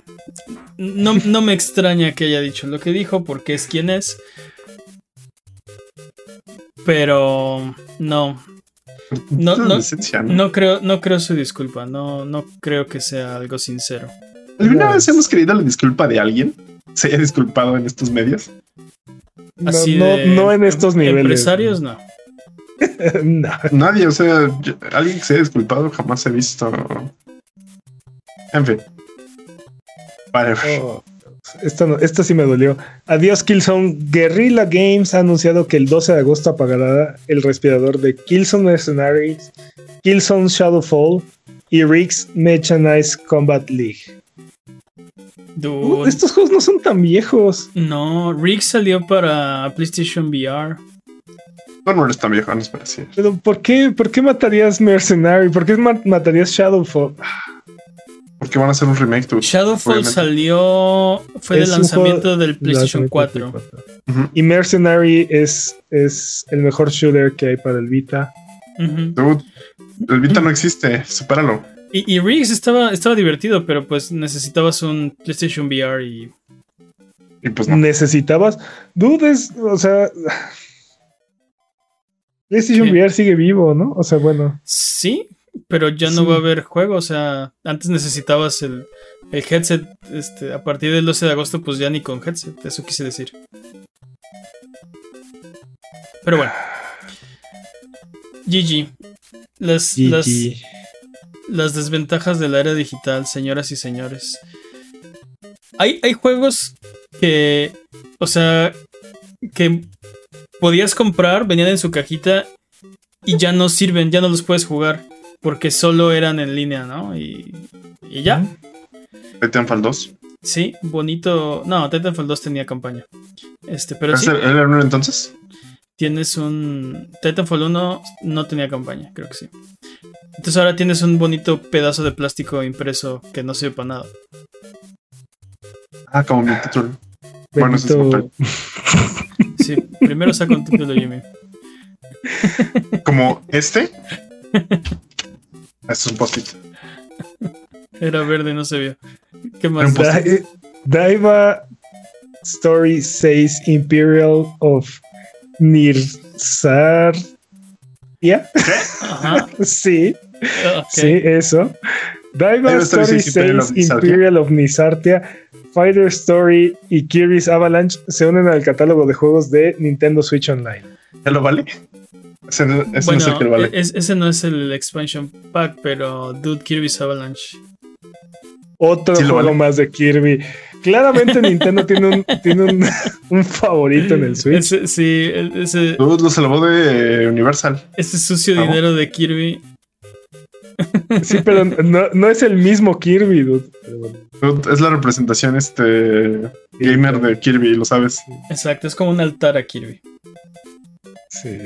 No, no me extraña que haya dicho lo que dijo porque es quien es. Pero no, No, no, ¿no? creo, no creo su disculpa. No, no creo que sea algo sincero. ¿Alguna vez hemos querido la disculpa de alguien? ¿Se haya disculpado en estos medios? No, Así no, no en estos niveles. Empresarios, no. no. Nadie, o sea, yo- alguien que se haya disculpado jamás he visto. En fin. Vale. Oh, esta, no- esta sí me dolió. Adiós, Killzone. Guerrilla Games ha anunciado que el 12 de agosto apagará el respirador de Killzone Mercenaries, Killzone Shadowfall y Riggs Mechanized Combat League. Dude. Uh, estos juegos no son tan viejos. No, Rick salió para PlayStation VR. No, no eres tan viejo, no es para decir. Pero ¿por qué, por qué matarías Mercenary? ¿Por qué ma- matarías Shadowfall? Porque van a hacer un remake, tú. Shadowfall obviamente. salió. Fue Es del lanzamiento del PlayStation Lanzamiento 4. de Play Ujú. Y Mercenary es, es el mejor shooter que hay para el Vita. Dude, el Vita no existe, supéralo. Y, y Riggs estaba, estaba divertido, pero pues necesitabas un PlayStation VR y. Y pues no. necesitabas. Dudes, o sea. PlayStation ¿Qué? VR sigue vivo, ¿no? O sea, bueno. Sí, pero ya no Sí. va a haber juego. O sea, antes necesitabas el, el headset. Este, a partir del 12 de agosto, pues ya ni con headset. Eso quise decir. Pero bueno. GG. Las, las, GG. las desventajas de la era digital, señoras y señores. Hay, hay juegos que, o sea, que podías comprar, venían en su cajita y ya no sirven, ya no los puedes jugar porque solo eran en línea, ¿no? Y, y ya, Titanfall 2. sí, bonito. No, Titanfall 2 tenía campaña. Este, pero ¿Es sí, el, el uno entonces? tienes un. Titanfall 1 no tenía campaña, creo que sí. Entonces ahora tienes un bonito pedazo de plástico impreso que no sirve para nada. Ah, como mi título. Bueno, ese es. Sí, primero saca un título, Jimmy. Como este. Es un post-it. Era verde, no se vio. ¿Qué más? Dai- Daiva Story 6 Imperial of Nirzar. ¿Ya? Ajá. Sí, sí, eso. Daiva Story 6 Imperial of Nizartia, Fighter Story y Kirby's Avalanche se unen al catálogo de juegos de Nintendo Switch Online. ¿Ya lo vale? Ese, no- ese no es el Bueno, que lo vale. es- ese no es el expansion pack, pero Dude Kirby's Avalanche. Otro Sí juego vale. más de Kirby. Claramente Nintendo tiene un, tiene un, un favorito en el Switch. Ese, sí, ese, Dude lo salvó de Universal. ese sucio Vamos. dinero de Kirby. Sí, pero no, no es el mismo Kirby, dude. Pero bueno, Dude, es la representación este gamer de Kirby, lo sabes. Exacto, es como un altar a Kirby. sí.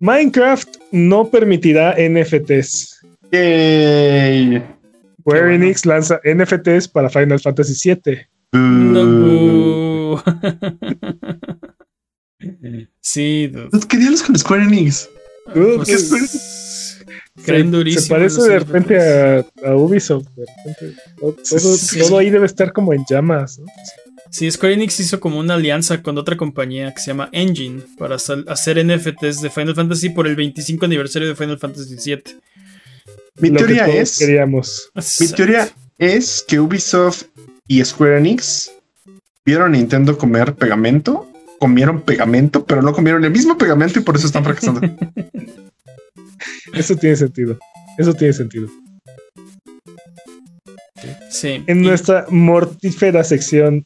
Minecraft no permitirá NFTs. Yay. Square bueno. Enix lanza NFTs para Final Fantasy VII. No. sí, dude. ¿Qué diablos con Square Enix? Dude, Pues, Creen durísimo. Se parece de repente a, a Ubisoft. De repente, todo, Sí, todo- sí. todo ahí debe estar como en llamas. ¿no? Sí, Square Enix hizo como una alianza con otra compañía que se llama Engine para hacer NFTs de Final Fantasy por el 25 aniversario de Final Fantasy VII. Mi Lo que teoría todos es. Queríamos. Mi teoría es que Ubisoft y Square Enix vieron a Nintendo comer pegamento, comieron pegamento, pero no comieron el mismo pegamento y por eso están fracasando. Eso tiene sentido. Eso tiene sentido. Sí. En Y- nuestra mortífera sección,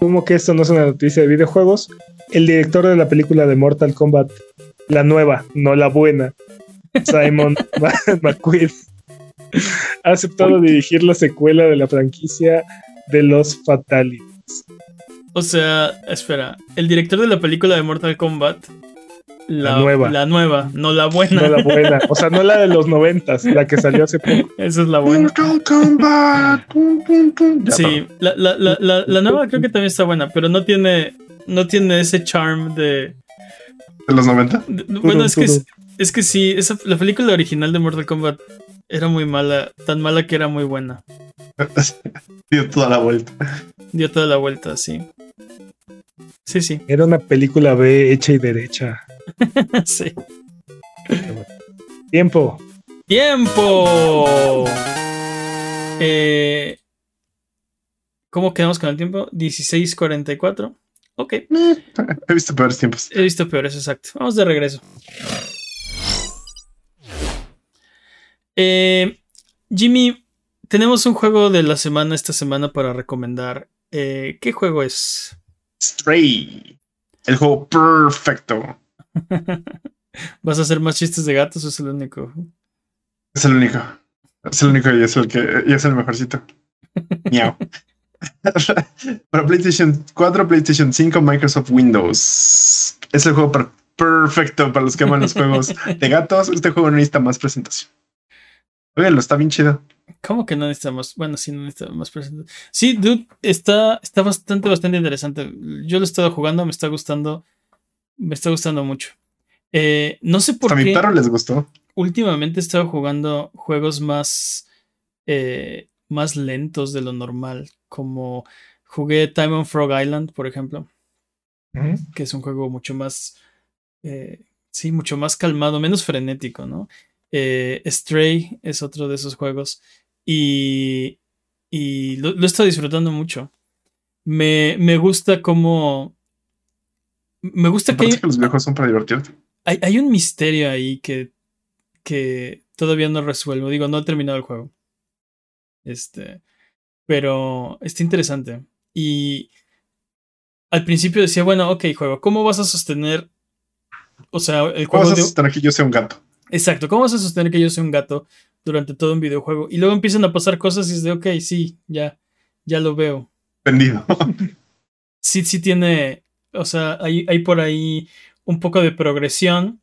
como que esto no es una noticia de videojuegos, el director de la película de Mortal Kombat, la nueva, no la buena, Simon McQueen, ha aceptado dirigir la secuela de la franquicia de los Fatalities. O sea, espera, el director de la película de Mortal Kombat. La, La nueva. La nueva, no la buena. No la buena, o sea, no la de los noventas, la que salió hace poco. Esa es la buena. Mortal Kombat. Pum, pum, pum. Ya, Sí, la, la, la, la, la nueva creo que también está buena, pero no tiene, no tiene ese charm de... ¿De los 90? de- bueno, es que, es que sí, esa, la película original de Mortal Kombat era muy mala, tan mala que era muy buena. Dio toda la vuelta. Dio toda la vuelta, sí. Sí, sí, Era una película B hecha y derecha. sí. Tiempo. ¡Tiempo! Eh, ¿Cómo quedamos con el tiempo? 16.44. Ok, He visto peores tiempos. he visto peores, exacto. Vamos de regreso. Eh, Jimmy, tenemos un juego de la semana esta semana para recomendar. Eh, ¿Qué juego es? Stray. El juego perfecto. ¿Vas a hacer más chistes de gatos o es el único? Es el único. Es el único y es el que y es el mejorcito. Miau. Para PlayStation 4, PlayStation 5, Microsoft Windows. Es el juego per- perfecto para los que aman los juegos de gatos. Este juego no necesita más presentación. Óiganlo, está bien chido. ¿Cómo que no necesitamos? Bueno, sí, no necesitamos más presentación. Sí, dude, está, está bastante, bastante interesante. Yo lo he estado jugando, me está gustando. Me está gustando mucho. Eh, no sé por a mi qué perro les gustó. últimamente he estado jugando juegos más, eh, más lentos de lo normal. Como jugué Time on Frog Island, por ejemplo, que es un juego mucho más, eh, sí, mucho más calmado, menos frenético, ¿no? Stray es otro de esos juegos y, y lo, lo he estado disfrutando mucho. Me, me gusta como... Me gusta que que los videojuegos son para divertirte. hay, hay un misterio ahí que, que todavía no resuelvo. Digo, no he terminado el juego. Este, pero está interesante. Y al principio decía, bueno, ok, juego, ¿cómo vas a sostener? O sea, el ¿Cómo juego vas a de, sostener que yo sea un gato? Exacto, ¿cómo vas a sostener que yo soy un gato durante todo un videojuego? Y luego empiezan a pasar cosas y es de, ok, sí, ya, ya lo veo. Vendido. Sí, sí tiene, o sea, hay, hay por ahí un poco de progresión.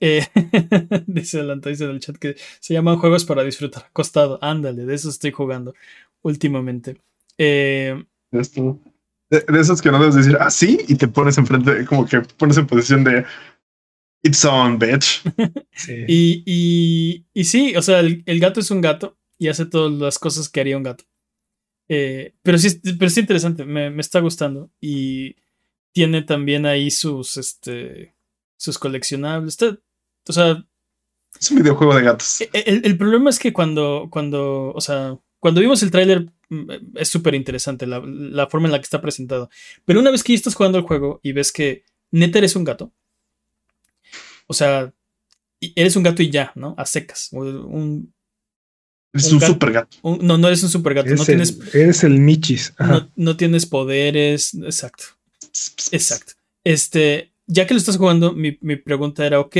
Eh, dice adelante, dice en el chat que se llaman juegos para disfrutar. Acostado, ándale, de eso estoy jugando últimamente. Eh, Esto. De, de esos que no debes decir así y te pones enfrente, como que pones en posición de It's on, bitch. Sí. y, y, y sí, o sea, el, el gato es un gato y hace todas las cosas que haría un gato. Eh, pero sí, pero sí interesante, me, me está gustando. Y tiene también ahí sus, este, sus coleccionables. Está- o sea, Es un videojuego de gatos. e- el, el problema es que cuando, cuando, o sea, cuando vimos el tráiler mm, es súper interesante la, la forma en la que está presentado. Pero una vez que estás jugando el juego y ves que neta eres un gato, o sea, eres un gato y ya, ¿no? A secas. Un, Es un un gato. super gato. un- no, no eres un super gato, no Eres, el, tienes, eres el Michis. Ajá. no, no tienes poderes. Exacto. Exacto. Este, ya que lo estás jugando, mi, mi pregunta era, ok,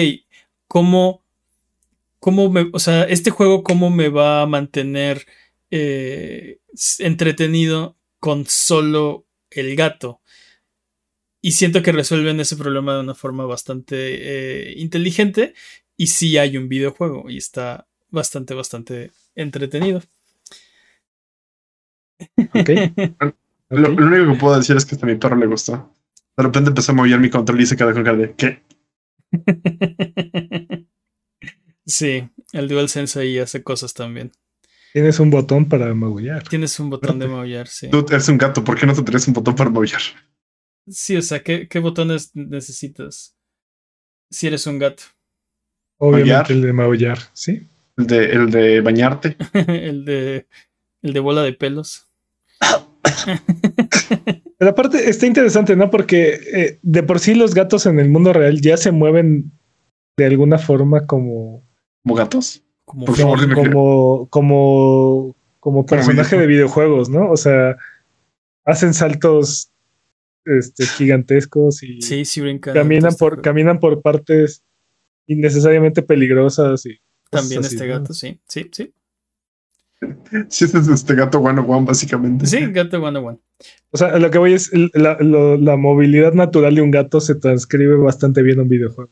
¿cómo, cómo me, o sea, este juego, cómo me va a mantener eh, entretenido con solo el gato? Y siento que resuelven ese problema de una forma bastante eh, inteligente. Y sí hay un videojuego y está bastante, bastante entretenido. Ok. Lo, único que puedo decir es que hasta a mi perro le gustó. De repente empezó a mover mi control y se quedó con cara de ¿qué? Sí, el DualSense ahí hace cosas también. Tienes un botón para maullar. Tienes un botón de maullar, sí. Tú eres un gato, ¿por qué no te traes un botón para maullar? Sí, o sea, ¿qué, qué botones necesitas? Si eres un gato. Obviamente Maullar. el de maullar, ¿sí? El de, el de bañarte. el de el de bola de pelos. Pero aparte está interesante, ¿no? Porque eh, de por sí los gatos en el mundo real ya se mueven de alguna forma como ¿Como gatos? Como Por favor, como como como personaje de videojuegos, ¿no? O sea, hacen saltos este, gigantescos y Sí, sí brincan. caminan Este por juego. caminan por partes innecesariamente peligrosas y También así, este ¿no? gato, sí. Sí, sí. Sí, ese es este gato one on one, básicamente. Sí, gato one one. O sea, lo que voy es la, lo- la movilidad natural de un gato se transcribe bastante bien en un videojuego.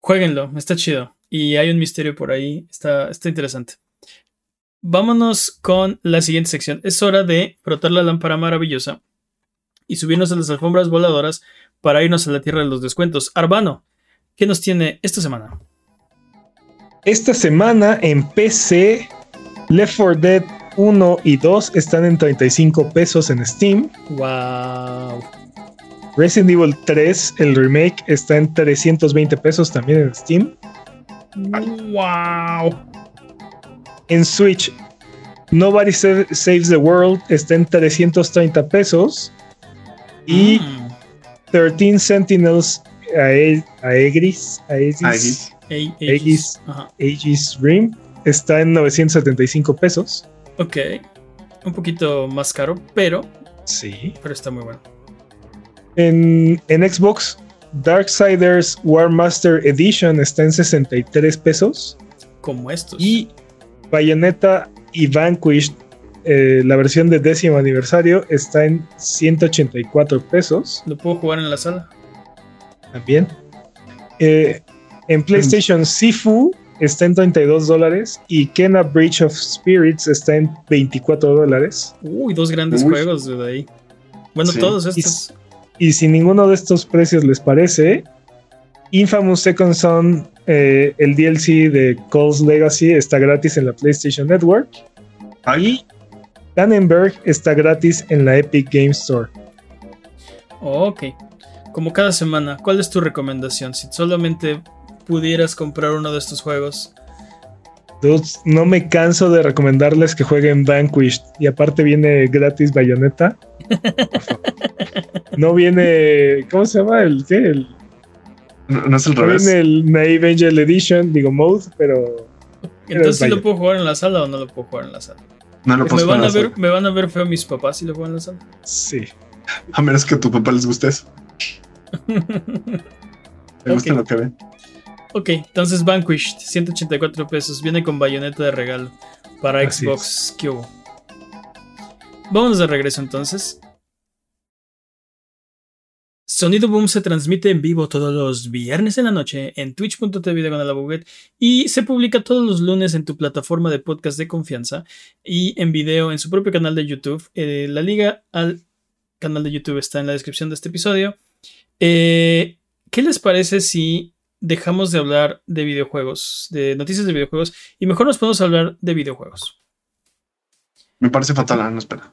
Jueguenlo, está chido. Y hay un misterio por ahí. Está, está interesante. Vámonos con la siguiente sección. Es hora de frotar la lámpara maravillosa y subirnos a las alfombras voladoras para irnos a la tierra de los descuentos. Arbano, ¿qué nos tiene esta semana? Esta semana en PC, Left 4 Dead 1 y 2 están en 35 pesos en Steam. Wow. Resident Evil 3, el remake, está en 320 pesos también en Steam. Wow. En Switch, Nobody Sa- Saves the World está en 330 pesos. Y Mm. 13 Sentinels Ae- Aegis, Aegis, Aegis. Aegis. Aegis. Ajá. Aegis Rim está en 975 pesos. Ok. Un poquito más caro, pero, Sí. pero está muy bueno. En, en Xbox, Darksiders War Master Edition está en 63 pesos. Como estos. Y Bayonetta y Vanquished, eh, la versión de décimo aniversario, está en 184 pesos ¿Lo puedo jugar en la sala? también. Eh, en PlayStation, Sifu está en 32 dólares y Kena Breach of Spirits está en 24 dólares. Uy, dos grandes Uy. juegos de ahí. Bueno, Sí. todos estos. Y si ninguno de estos precios les parece, Infamous Second Son, eh, el DLC de Cole's Legacy, está gratis en la PlayStation Network. Ay, Tannenberg está gratis en la Epic Game Store. Ok. Como cada semana, ¿cuál es tu recomendación? Si solamente pudieras comprar uno de estos juegos. Dudes, no me canso de recomendarles que jueguen Vanquished. Y aparte viene gratis Bayonetta. No viene. ¿Cómo se llama? ¿El qué? El, no, no es el no revés. viene el Naive Angel Edition, digo Mode, pero. Entonces, ¿sí lo puedo jugar en la sala o no lo puedo jugar en la sala? No lo Me puedo van, a ver, me van a ver feo mis papás si lo juegan en la sala. Sí. A menos que a tu papá les guste eso. Me gusta lo que ven. Ok, entonces Vanquished, 184 pesos. Viene con bayoneta de regalo para Así Xbox Cube. Vámonos de regreso entonces. Sonido Boom se transmite en vivo todos los viernes en la noche en twitch.tv Buget y se publica todos los lunes en tu plataforma de podcast de confianza y en video en su propio canal de YouTube. Eh, la liga al canal de YouTube está en la descripción de este episodio. Eh, ¿Qué les parece si dejamos de hablar de videojuegos, de noticias de videojuegos y mejor nos podemos hablar de videojuegos? Me parece fatal. Ah, no, espera.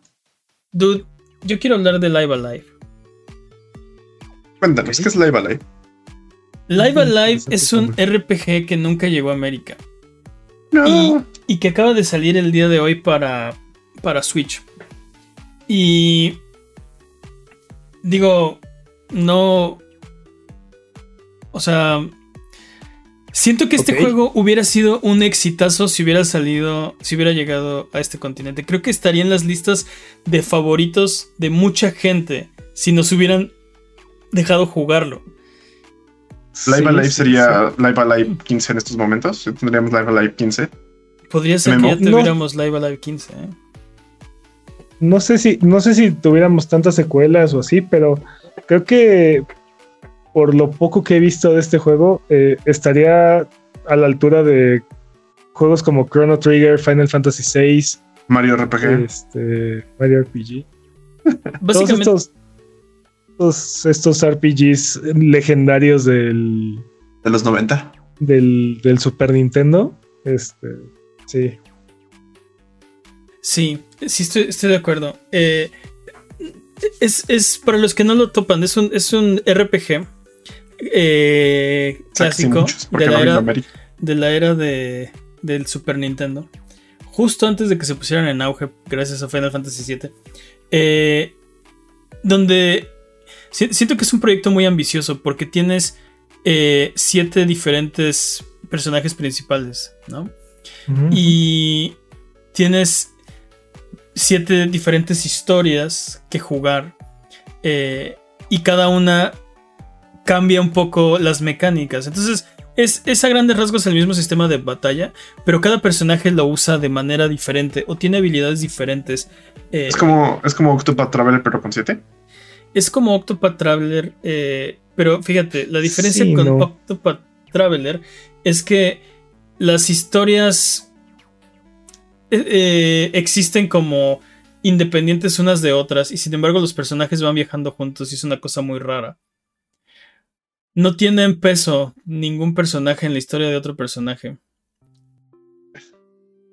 Dude, yo quiero hablar de Live Alive. Cuéntanos. ¿qué es Live Alive? Live Alive es un. RPG que nunca llegó a América No. Y- y que acaba de salir el día de hoy para, para Switch. Y digo, no... O sea, siento que este juego hubiera sido un exitazo si hubiera salido, si hubiera llegado a este continente. Creo que estaría en las listas de favoritos de mucha gente si nos hubieran dejado jugarlo. Live Sí, Alive sí, sería Live Alive 15 en estos momentos. Tendríamos Live Alive 15. Podría ser Memo. que ya No. tuviéramos Live Alive 15. ¿eh? No sé si, no sé si tuviéramos tantas secuelas o así, pero creo que por lo poco que he visto de este juego, eh, estaría a la altura de juegos como Chrono Trigger, Final Fantasy VI, Mario RPG. este, Mario RPG. Todos Básicamente, estos, estos, estos RPGs legendarios del, de los 90. del, del Super Nintendo. Este, sí. Sí, sí, estoy, estoy de acuerdo. Eh, es, es, para los que no lo topan, es un, es un RPG eh, clásico de, la era, de la era de, del Super Nintendo. Justo antes de que se pusieran en auge, gracias a Final Fantasy VII. Eh, donde siento que es un proyecto muy ambicioso porque tienes eh, siete diferentes personajes principales, ¿no? Y tienes siete diferentes historias que jugar. Eh, y cada una cambia un poco las mecánicas. Entonces, es, es, a grandes rasgos el mismo sistema de batalla, pero cada personaje lo usa de manera diferente o tiene habilidades diferentes. Eh, es como es como Octopath Traveler, pero con 7. Es como Octopath Traveler, eh, pero fíjate, la diferencia con Octopath Traveler es que las historias eh, existen como independientes unas de otras y sin embargo los personajes van viajando juntos y es una cosa muy rara. No tienen peso ningún personaje en la historia de otro personaje.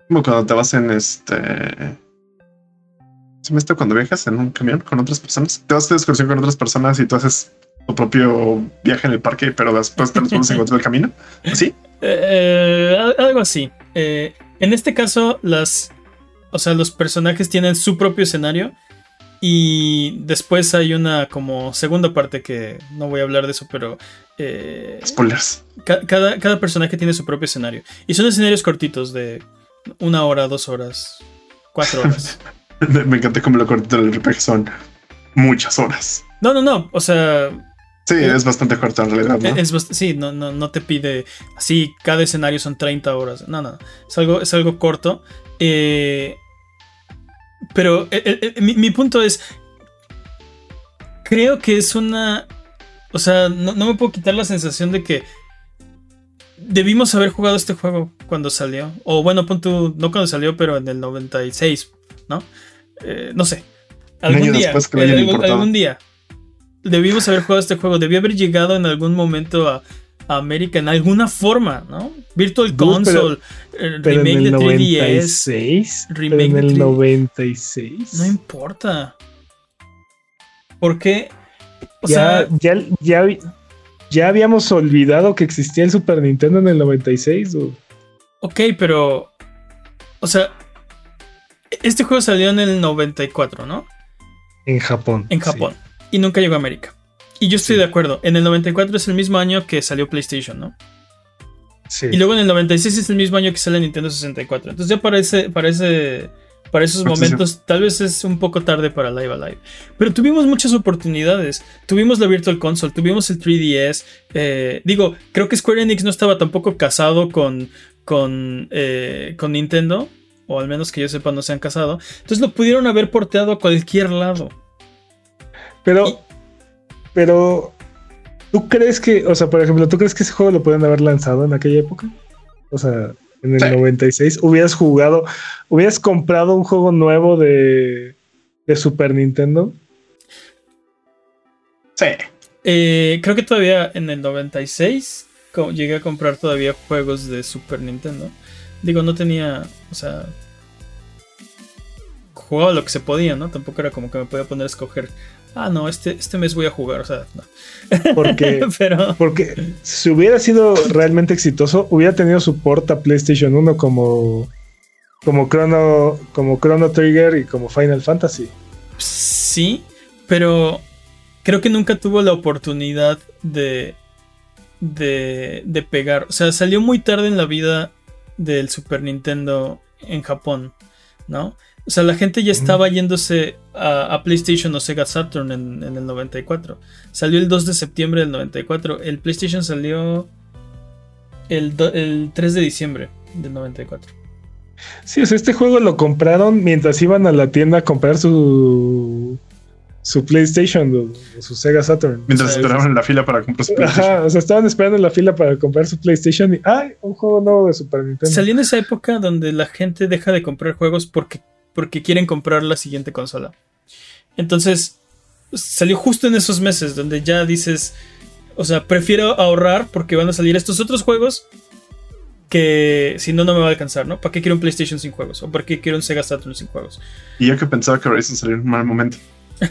Como cuando te vas en este... ¿Se me está cuando viajas en un camión con otras personas? Te vas de excursión con otras personas y tú haces tu propio viaje en el parque, pero después te los pones en el camino. ¿Sí? Eh, algo así. Eh, en este caso, las. O sea, los personajes tienen su propio escenario. Y después hay una como segunda parte que no voy a hablar de eso, pero. Eh, Spoilers. cada, cada personaje tiene su propio escenario. Y son escenarios cortitos de una hora, dos horas, cuatro horas. Me encanta cómo lo cortito del RPG son muchas horas. No, no, no. O sea, Sí, eh, es bastante corto en realidad. ¿no? sí, no, no, no te pide así, cada escenario son 30 horas. No, no, es algo, es algo corto. Eh, pero eh, mi, punto es, creo que es una... O sea, no, me puedo quitar la sensación de que debimos haber jugado este juego cuando salió. O bueno, punto, no cuando salió, pero en el 96, ¿no? no sé. Algún día. algún día debimos haber jugado este juego. Debió haber llegado en algún momento a, América en alguna forma, ¿no? Virtual Console, eh, remake de 3DS. Remake en el 96. No importa. ¿Por qué? O ya, sea, ya, ya, habíamos olvidado que existía el Super Nintendo en el 96. Ok, pero. O sea, este juego salió en el 94, ¿no? En Japón. En Japón y nunca llegó a América. Y yo estoy de acuerdo. En el 94 es el mismo año que salió PlayStation, ¿no? Sí. Y luego en el 96 es el mismo año que sale Nintendo 64. Entonces ya para, para, para esos momentos tal vez es un poco tarde para Live Alive. Pero tuvimos muchas oportunidades. Tuvimos la Virtual Console, tuvimos el 3DS. Eh, digo, creo que Square Enix no estaba tampoco casado con, con, eh, con Nintendo. O al menos que yo sepa no se han casado. Entonces lo pudieron haber porteado a cualquier lado. Pero, pero, ¿tú crees que, o sea, por ejemplo, ¿tú crees que ese juego lo pueden haber lanzado en aquella época? O sea, en el 96, hubieras jugado, hubieras comprado un juego nuevo de, de Super Nintendo. Sí. Eh, creo que todavía en el 96 llegué a comprar todavía juegos de Super Nintendo. Digo, no tenía, o sea, jugaba lo que se podía, ¿no? Tampoco era como que me podía poner a escoger ah, no, este, este mes voy a jugar, o sea, no. Porque, porque si hubiera sido realmente exitoso, hubiera tenido soporte a PlayStation 1 como, como, Chrono, como Chrono Trigger y como Final Fantasy. Sí, pero creo que nunca tuvo la oportunidad de, de, de pegar. O sea, salió muy tarde en la vida del Super Nintendo en Japón, ¿no? O sea, la gente ya estaba yéndose a, PlayStation o Sega Saturn en, el 94. Salió el 2 de septiembre del 94. El PlayStation salió el, el 3 de diciembre del 94. Sí, o sea, este juego lo compraron mientras iban a la tienda a comprar su su PlayStation o su Sega Saturn. Mientras esperaban en la fila para comprar su PlayStation. Ajá, o sea, estaban esperando en la fila para comprar su PlayStation y ¡ay! Un juego nuevo de Super Nintendo. Salió en esa época donde la gente deja de comprar juegos porque porque quieren comprar la siguiente consola. Entonces, salió justo en esos meses donde ya dices, o sea, prefiero ahorrar porque van a salir estos otros juegos que si no, no me va a alcanzar, ¿no? ¿Para qué quiero un PlayStation sin juegos? ¿O para qué quiero un Sega Saturn sin juegos? Y yo que pensaba que Horizon salió en un mal momento.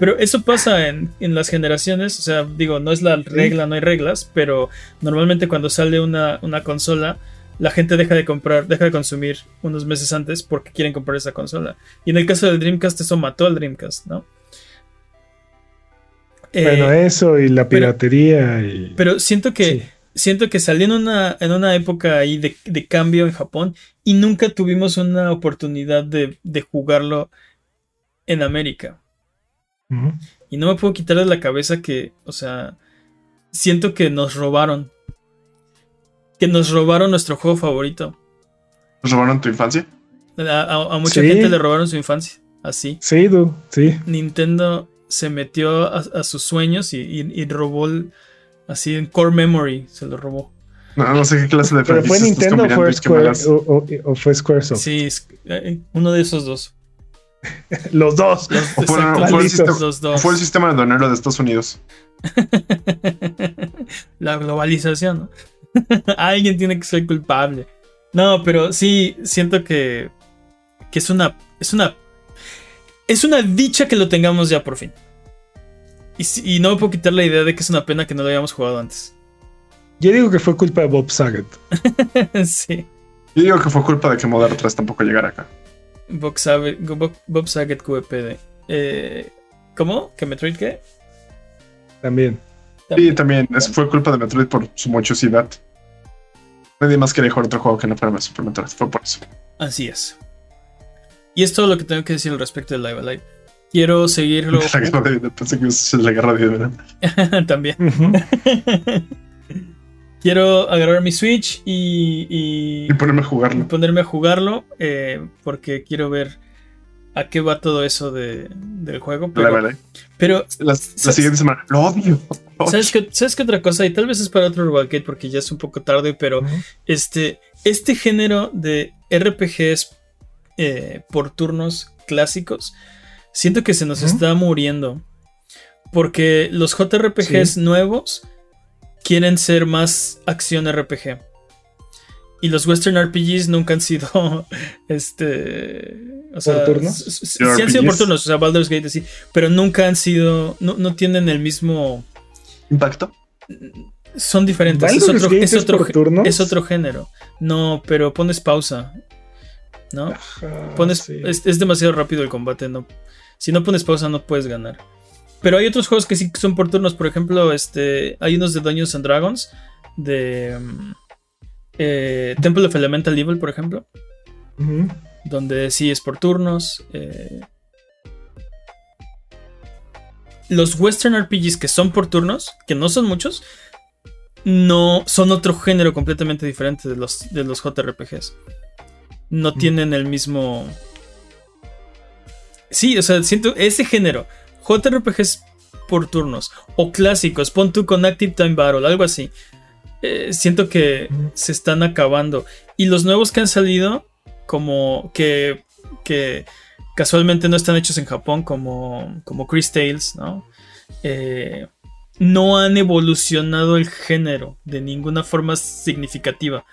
pero eso pasa en, las generaciones, o sea, digo, no es la regla, no hay reglas, pero normalmente cuando sale una, una consola, la gente deja de comprar, deja de consumir unos meses antes porque quieren comprar esa consola. Y en el caso del Dreamcast, eso mató al Dreamcast, ¿no? Bueno, eh, eso y la piratería. Pero, y... pero siento que siento que salió en una, en una época ahí de, cambio en Japón y nunca tuvimos una oportunidad de, jugarlo en América. Y no me puedo quitar de la cabeza que, o sea, siento que nos robaron. Que nos robaron nuestro juego favorito. ¿Nos robaron tu infancia? A, mucha gente le robaron su infancia. Así. Sí, sí. Nintendo se metió a, sus sueños y, robó así en core memory, se lo robó. No, no sé qué clase de ¿Pero fue Nintendo o fue, Square, o, fue Squaresoft? Sí, eh, uno de esos dos. los dos. o, fue, el sistema, los dos. fue el sistema de donero de Estados Unidos. La globalización, ¿no? Alguien tiene que ser culpable. No, pero sí, siento que, que es una. Es una. Es una dicha que lo tengamos ya por fin. Y, no me puedo quitar la idea de que es una pena que no lo hayamos jugado antes. Yo digo que fue culpa de Bob Saget. sí. Yo digo que fue culpa de que Modern 3 tampoco llegara acá. Bob Saget, Bob, Saget QPD. Eh, ¿Cómo? ¿Que Metroid qué? También. Sí, también. fue culpa de Metroid por su mochosidad. Nadie más quería jugar otro juego que no fuera Super Metroid. Fue por eso. Así es. Y es todo lo que tengo que decir al respecto de Live Alive. Quiero seguirlo. La guerra de pensé que es la guerra de ¿verdad? También. Quiero agarrar mi Switch y, y, ponerme a jugarlo. Y ponerme a jugarlo eh, porque quiero ver a qué va todo eso de, del juego. Pero, pero la, siguiente semana lo odio. ¿Sabes qué, ¿Sabes qué otra cosa? Y tal vez es para otro Rivalgate porque ya es un poco tarde, pero este, este género de RPGs eh, por turnos clásicos Siento que se nos está muriendo. Porque los JRPGs nuevos quieren ser más acción RPG. Y los Western RPGs nunca han sido. Este. O sea. ¿Por turnos? Sí han sido por turnos. O sea, Baldur's Gate sí. Pero nunca han sido. No, tienen el mismo. ¿Impacto? Son diferentes. Es otro, es, otro, es otro género. No, pero pones pausa. ¿No? pones. Es, es, demasiado rápido el combate. No, si no pones pausa no puedes ganar. Pero hay otros juegos que sí son por turnos. Por ejemplo, este, hay unos de Dungeons and Dragons. De mm, eh, Temple of Elemental Evil, por ejemplo. Donde sí es por turnos. Eh. Los Western RPGs que son por turnos, que no son muchos, no son otro género completamente diferente de los, de los JRPGs. No tienen el mismo Sí, o sea, siento ese género. JRPGs por turnos. O clásicos. Pon tú con Active Time Battle, algo así. Eh, siento que se están acabando. Y los nuevos que han salido, como que, que casualmente no están hechos en Japón, como, como Chris Tales, ¿no? Eh, no han evolucionado el género de ninguna forma significativa.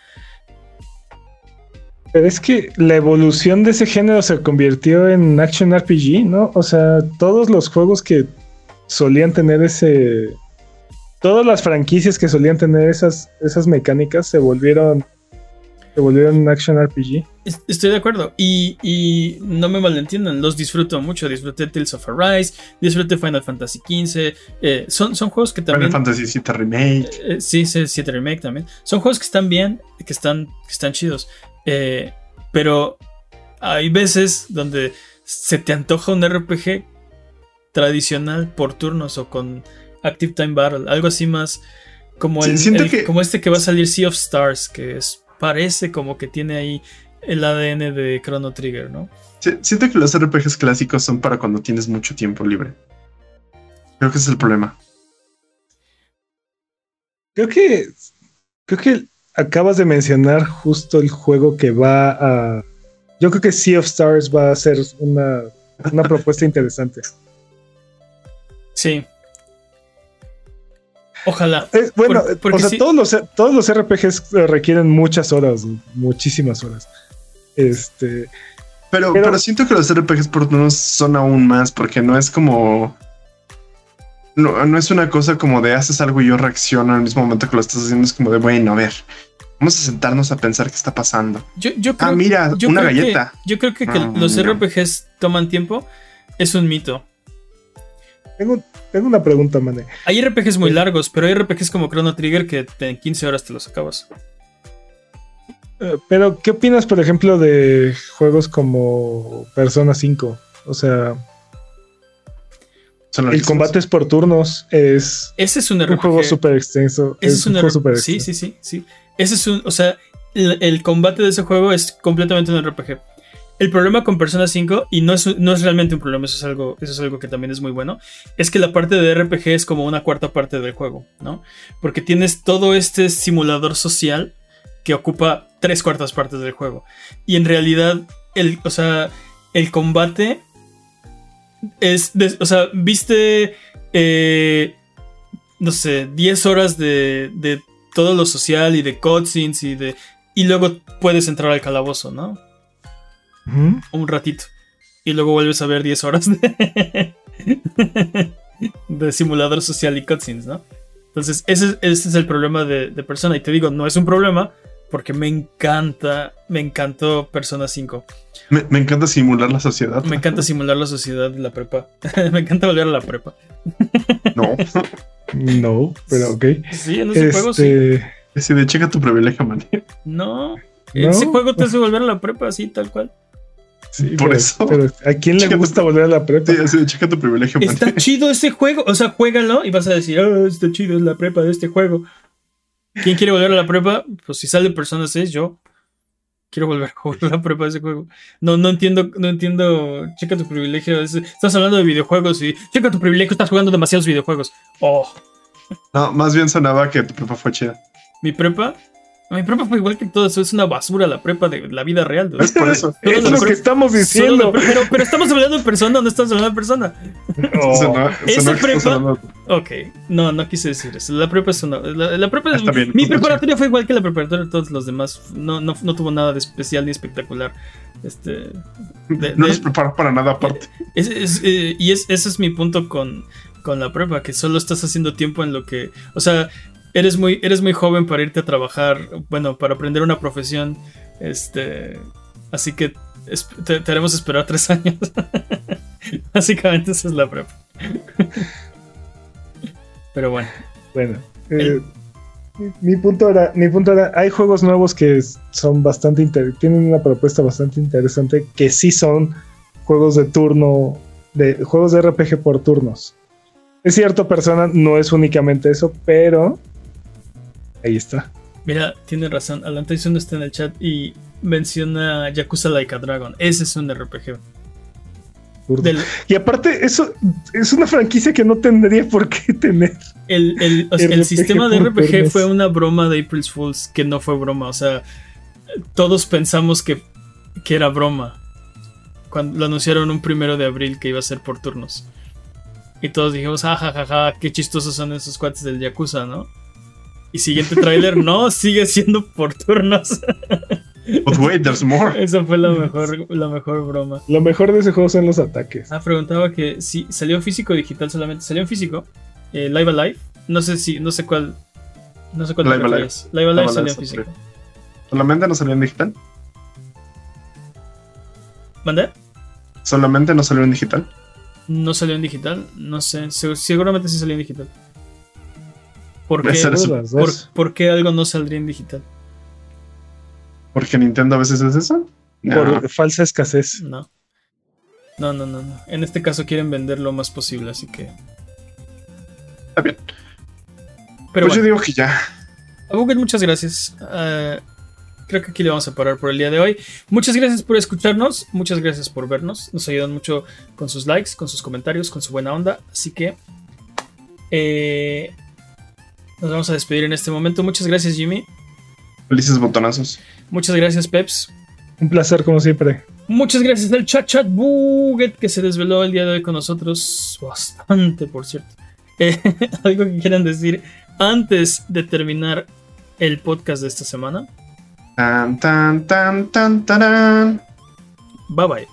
Pero es que la evolución de ese género se convirtió en Action RPG, ¿no? O sea, todos los juegos que solían tener ese. Todas las franquicias que solían tener esas, esas mecánicas se volvieron. Se volvieron Action RPG. Estoy de acuerdo. Y, no me malentiendan, los disfruto mucho. Disfruté Tales of Arise, disfruté Final Fantasy XV. Eh, son, son juegos que también. Final Fantasy VII Remake. Eh, sí, sí, 7 Remake también. Son juegos que están bien, que están, que están chidos. Eh, pero hay veces donde se te antoja un RPG tradicional por turnos o con Active Time Battle, algo así más como, el, como este que va a salir Sea of Stars, que es, parece como que tiene ahí el ADN de Chrono Trigger, ¿no? siento que los RPGs clásicos son para cuando tienes mucho tiempo libre. Creo que ese es el problema. Creo que creo que acabas de mencionar justo el juego que va a. Yo creo que Sea of Stars va a ser una, una propuesta interesante. Sí. Ojalá. Es- bueno, Por- porque o sea, sí- todos, los, todos los RPGs requieren muchas horas, muchísimas horas. Este, Pero, Pero- pero siento que los RPGs por turnos son aún más, porque no es como. No, no es una cosa como de haces algo y yo reacciono al mismo momento que lo estás haciendo. Es como de bueno, a ver, vamos a sentarnos a pensar qué está pasando. Yo, yo creo, Ah, mira, yo una creo que- galleta. yo creo que, que Ah, los mira. RPGs toman tiempo. Es un mito. tengo, tengo una pregunta, Mane. Hay RPGs muy Sí. largos, pero hay RPGs como Chrono Trigger que en 15 horas te los acabas. Eh, Pero, ¿qué opinas, por ejemplo, de juegos como Persona 5? O sea, Son el combate es por turnos, es Ese es un un RPG. juego súper extenso. Ese Es un juego súper Sí, extenso. sí, sí, sí. Ese es un, o sea, el, el combate de ese juego es completamente un RPG. El problema con Persona 5, y no es, no es realmente un problema, eso es, algo, eso es algo que también es muy bueno, es que la parte de RPG es como una cuarta parte del juego, ¿no? Porque tienes todo este simulador social que ocupa tres cuartas partes del juego. Y en realidad, el, o sea, el combate es, de- o sea, viste, eh, no sé, 10 horas de, de todo lo social y de cutscenes y de... Y luego puedes entrar al calabozo, ¿no? Un ratito. Y luego vuelves a ver 10 horas de, de simulador social y cutscenes, ¿no? Entonces, ese, ese es el problema de, de Persona. Y te digo, no es un problema porque me encanta, me encantó Persona 5. Me, me encanta simular la sociedad. Me encanta simular la sociedad de la prepa. me encanta volver a la prepa. No. No, pero ok. Sí, en ese juego sí. Este, Así de checa tu privilegio, man. No. ¿No? Ese juego te hace volver a la prepa, así, tal cual. Sí, Por pero- eso. pero ¿A quién le gusta volver a la prepa? Sí, checa tu privilegio, man. Está chido ese juego. O sea, juégalo y vas a decir, oh, está chido, es la prepa de este juego. ¿Quién quiere volver a la prepa? Pues si sale Persona 6, yo quiero volver a jugar a la prepa de ese juego. No, no entiendo, no entiendo. Checa tu privilegio. es- estás hablando de videojuegos y checa tu privilegio, estás jugando demasiados videojuegos. Oh, No, más bien sonaba que tu prepa fue chida. mi prepa. Mi prepa fue igual que todo eso, es una basura la prepa de la vida real. dude. Es por eso. Es la lo que estamos diciendo. pero, pero estamos hablando de persona o no estamos hablando de persona. Oh. Sonó- Esa sonó prepa- Ok, no, no quise decir eso. La prepa es una. La, la prepa, bien, mi preparatoria fue igual que la preparatoria de todos los demás. No, no, no tuvo nada de especial ni espectacular. Este. de- No nos prepara para nada aparte. es- es, eh, y es, ese es mi punto con, con la prepa, que solo estás haciendo tiempo en lo que. O sea, eres muy, eres muy joven para irte a trabajar, bueno, para aprender una profesión. Este. Así que te, te haremos esperar tres años. Básicamente esa es la prepa. Pero bueno. Bueno, eh, mi punto era, mi punto era, hay juegos nuevos que son bastante inter- tienen una propuesta bastante interesante que sí son juegos de turno, de juegos de RPG por turnos. Es cierto, persona no es únicamente eso, pero ahí está. Mira, tiene razón. Alan Tyson está en el chat y menciona Yakuza Like a Dragon. Ese es un RPG. Del- Y aparte, eso es una franquicia que no tendría por qué tener. el, el- o sea, el sistema de RPG turnos. fue una broma de April's Fools que no fue broma. O sea, todos pensamos que, que era broma. Cuando lo anunciaron un primero de abril que iba a ser por turnos. Y todos dijimos, ah, ja, ja, ja, qué chistosos son esos cuates del Yakuza, ¿no? Y siguiente tráiler, no, sigue siendo por turnos. But wait, there's more. Esa fue la mejor, la mejor broma. Lo mejor de ese juego son los ataques. Ah, preguntaba que si salió físico o digital solamente. Salió en físico. eh, Live Alive. No sé si, no sé cuál. No sé cuál Live Alive. refieres. Live Alive Live salió en físico. Solamente no salió en digital. ¿Mandé? Solamente no salió en digital. No salió en digital. No sé. seg- seguramente sí salió en digital. ¿Por qué, por, por algo no saldría en digital? Porque Nintendo a veces es eso. No. Por falsa escasez. No. No, no, no, no. En este caso quieren vender lo más posible, así que. Está bien. Pero pues bueno. yo digo que ya. A Google, muchas gracias. Ah, creo que aquí le vamos a parar por el día de hoy. Muchas gracias por escucharnos, muchas gracias por vernos. Nos ayudan mucho con sus likes, con sus comentarios, con su buena onda. Así que eh, nos vamos a despedir en este momento. Muchas gracias, Jimmy. Felices botonazos. Muchas gracias, Peps. Un placer como siempre. Muchas gracias al chat chat Buget que se desveló el día de hoy con nosotros. Bastante, por cierto. Eh, algo que quieran decir antes de terminar el podcast de esta semana. Tan, tan, tan, tan, tarán. Bye bye.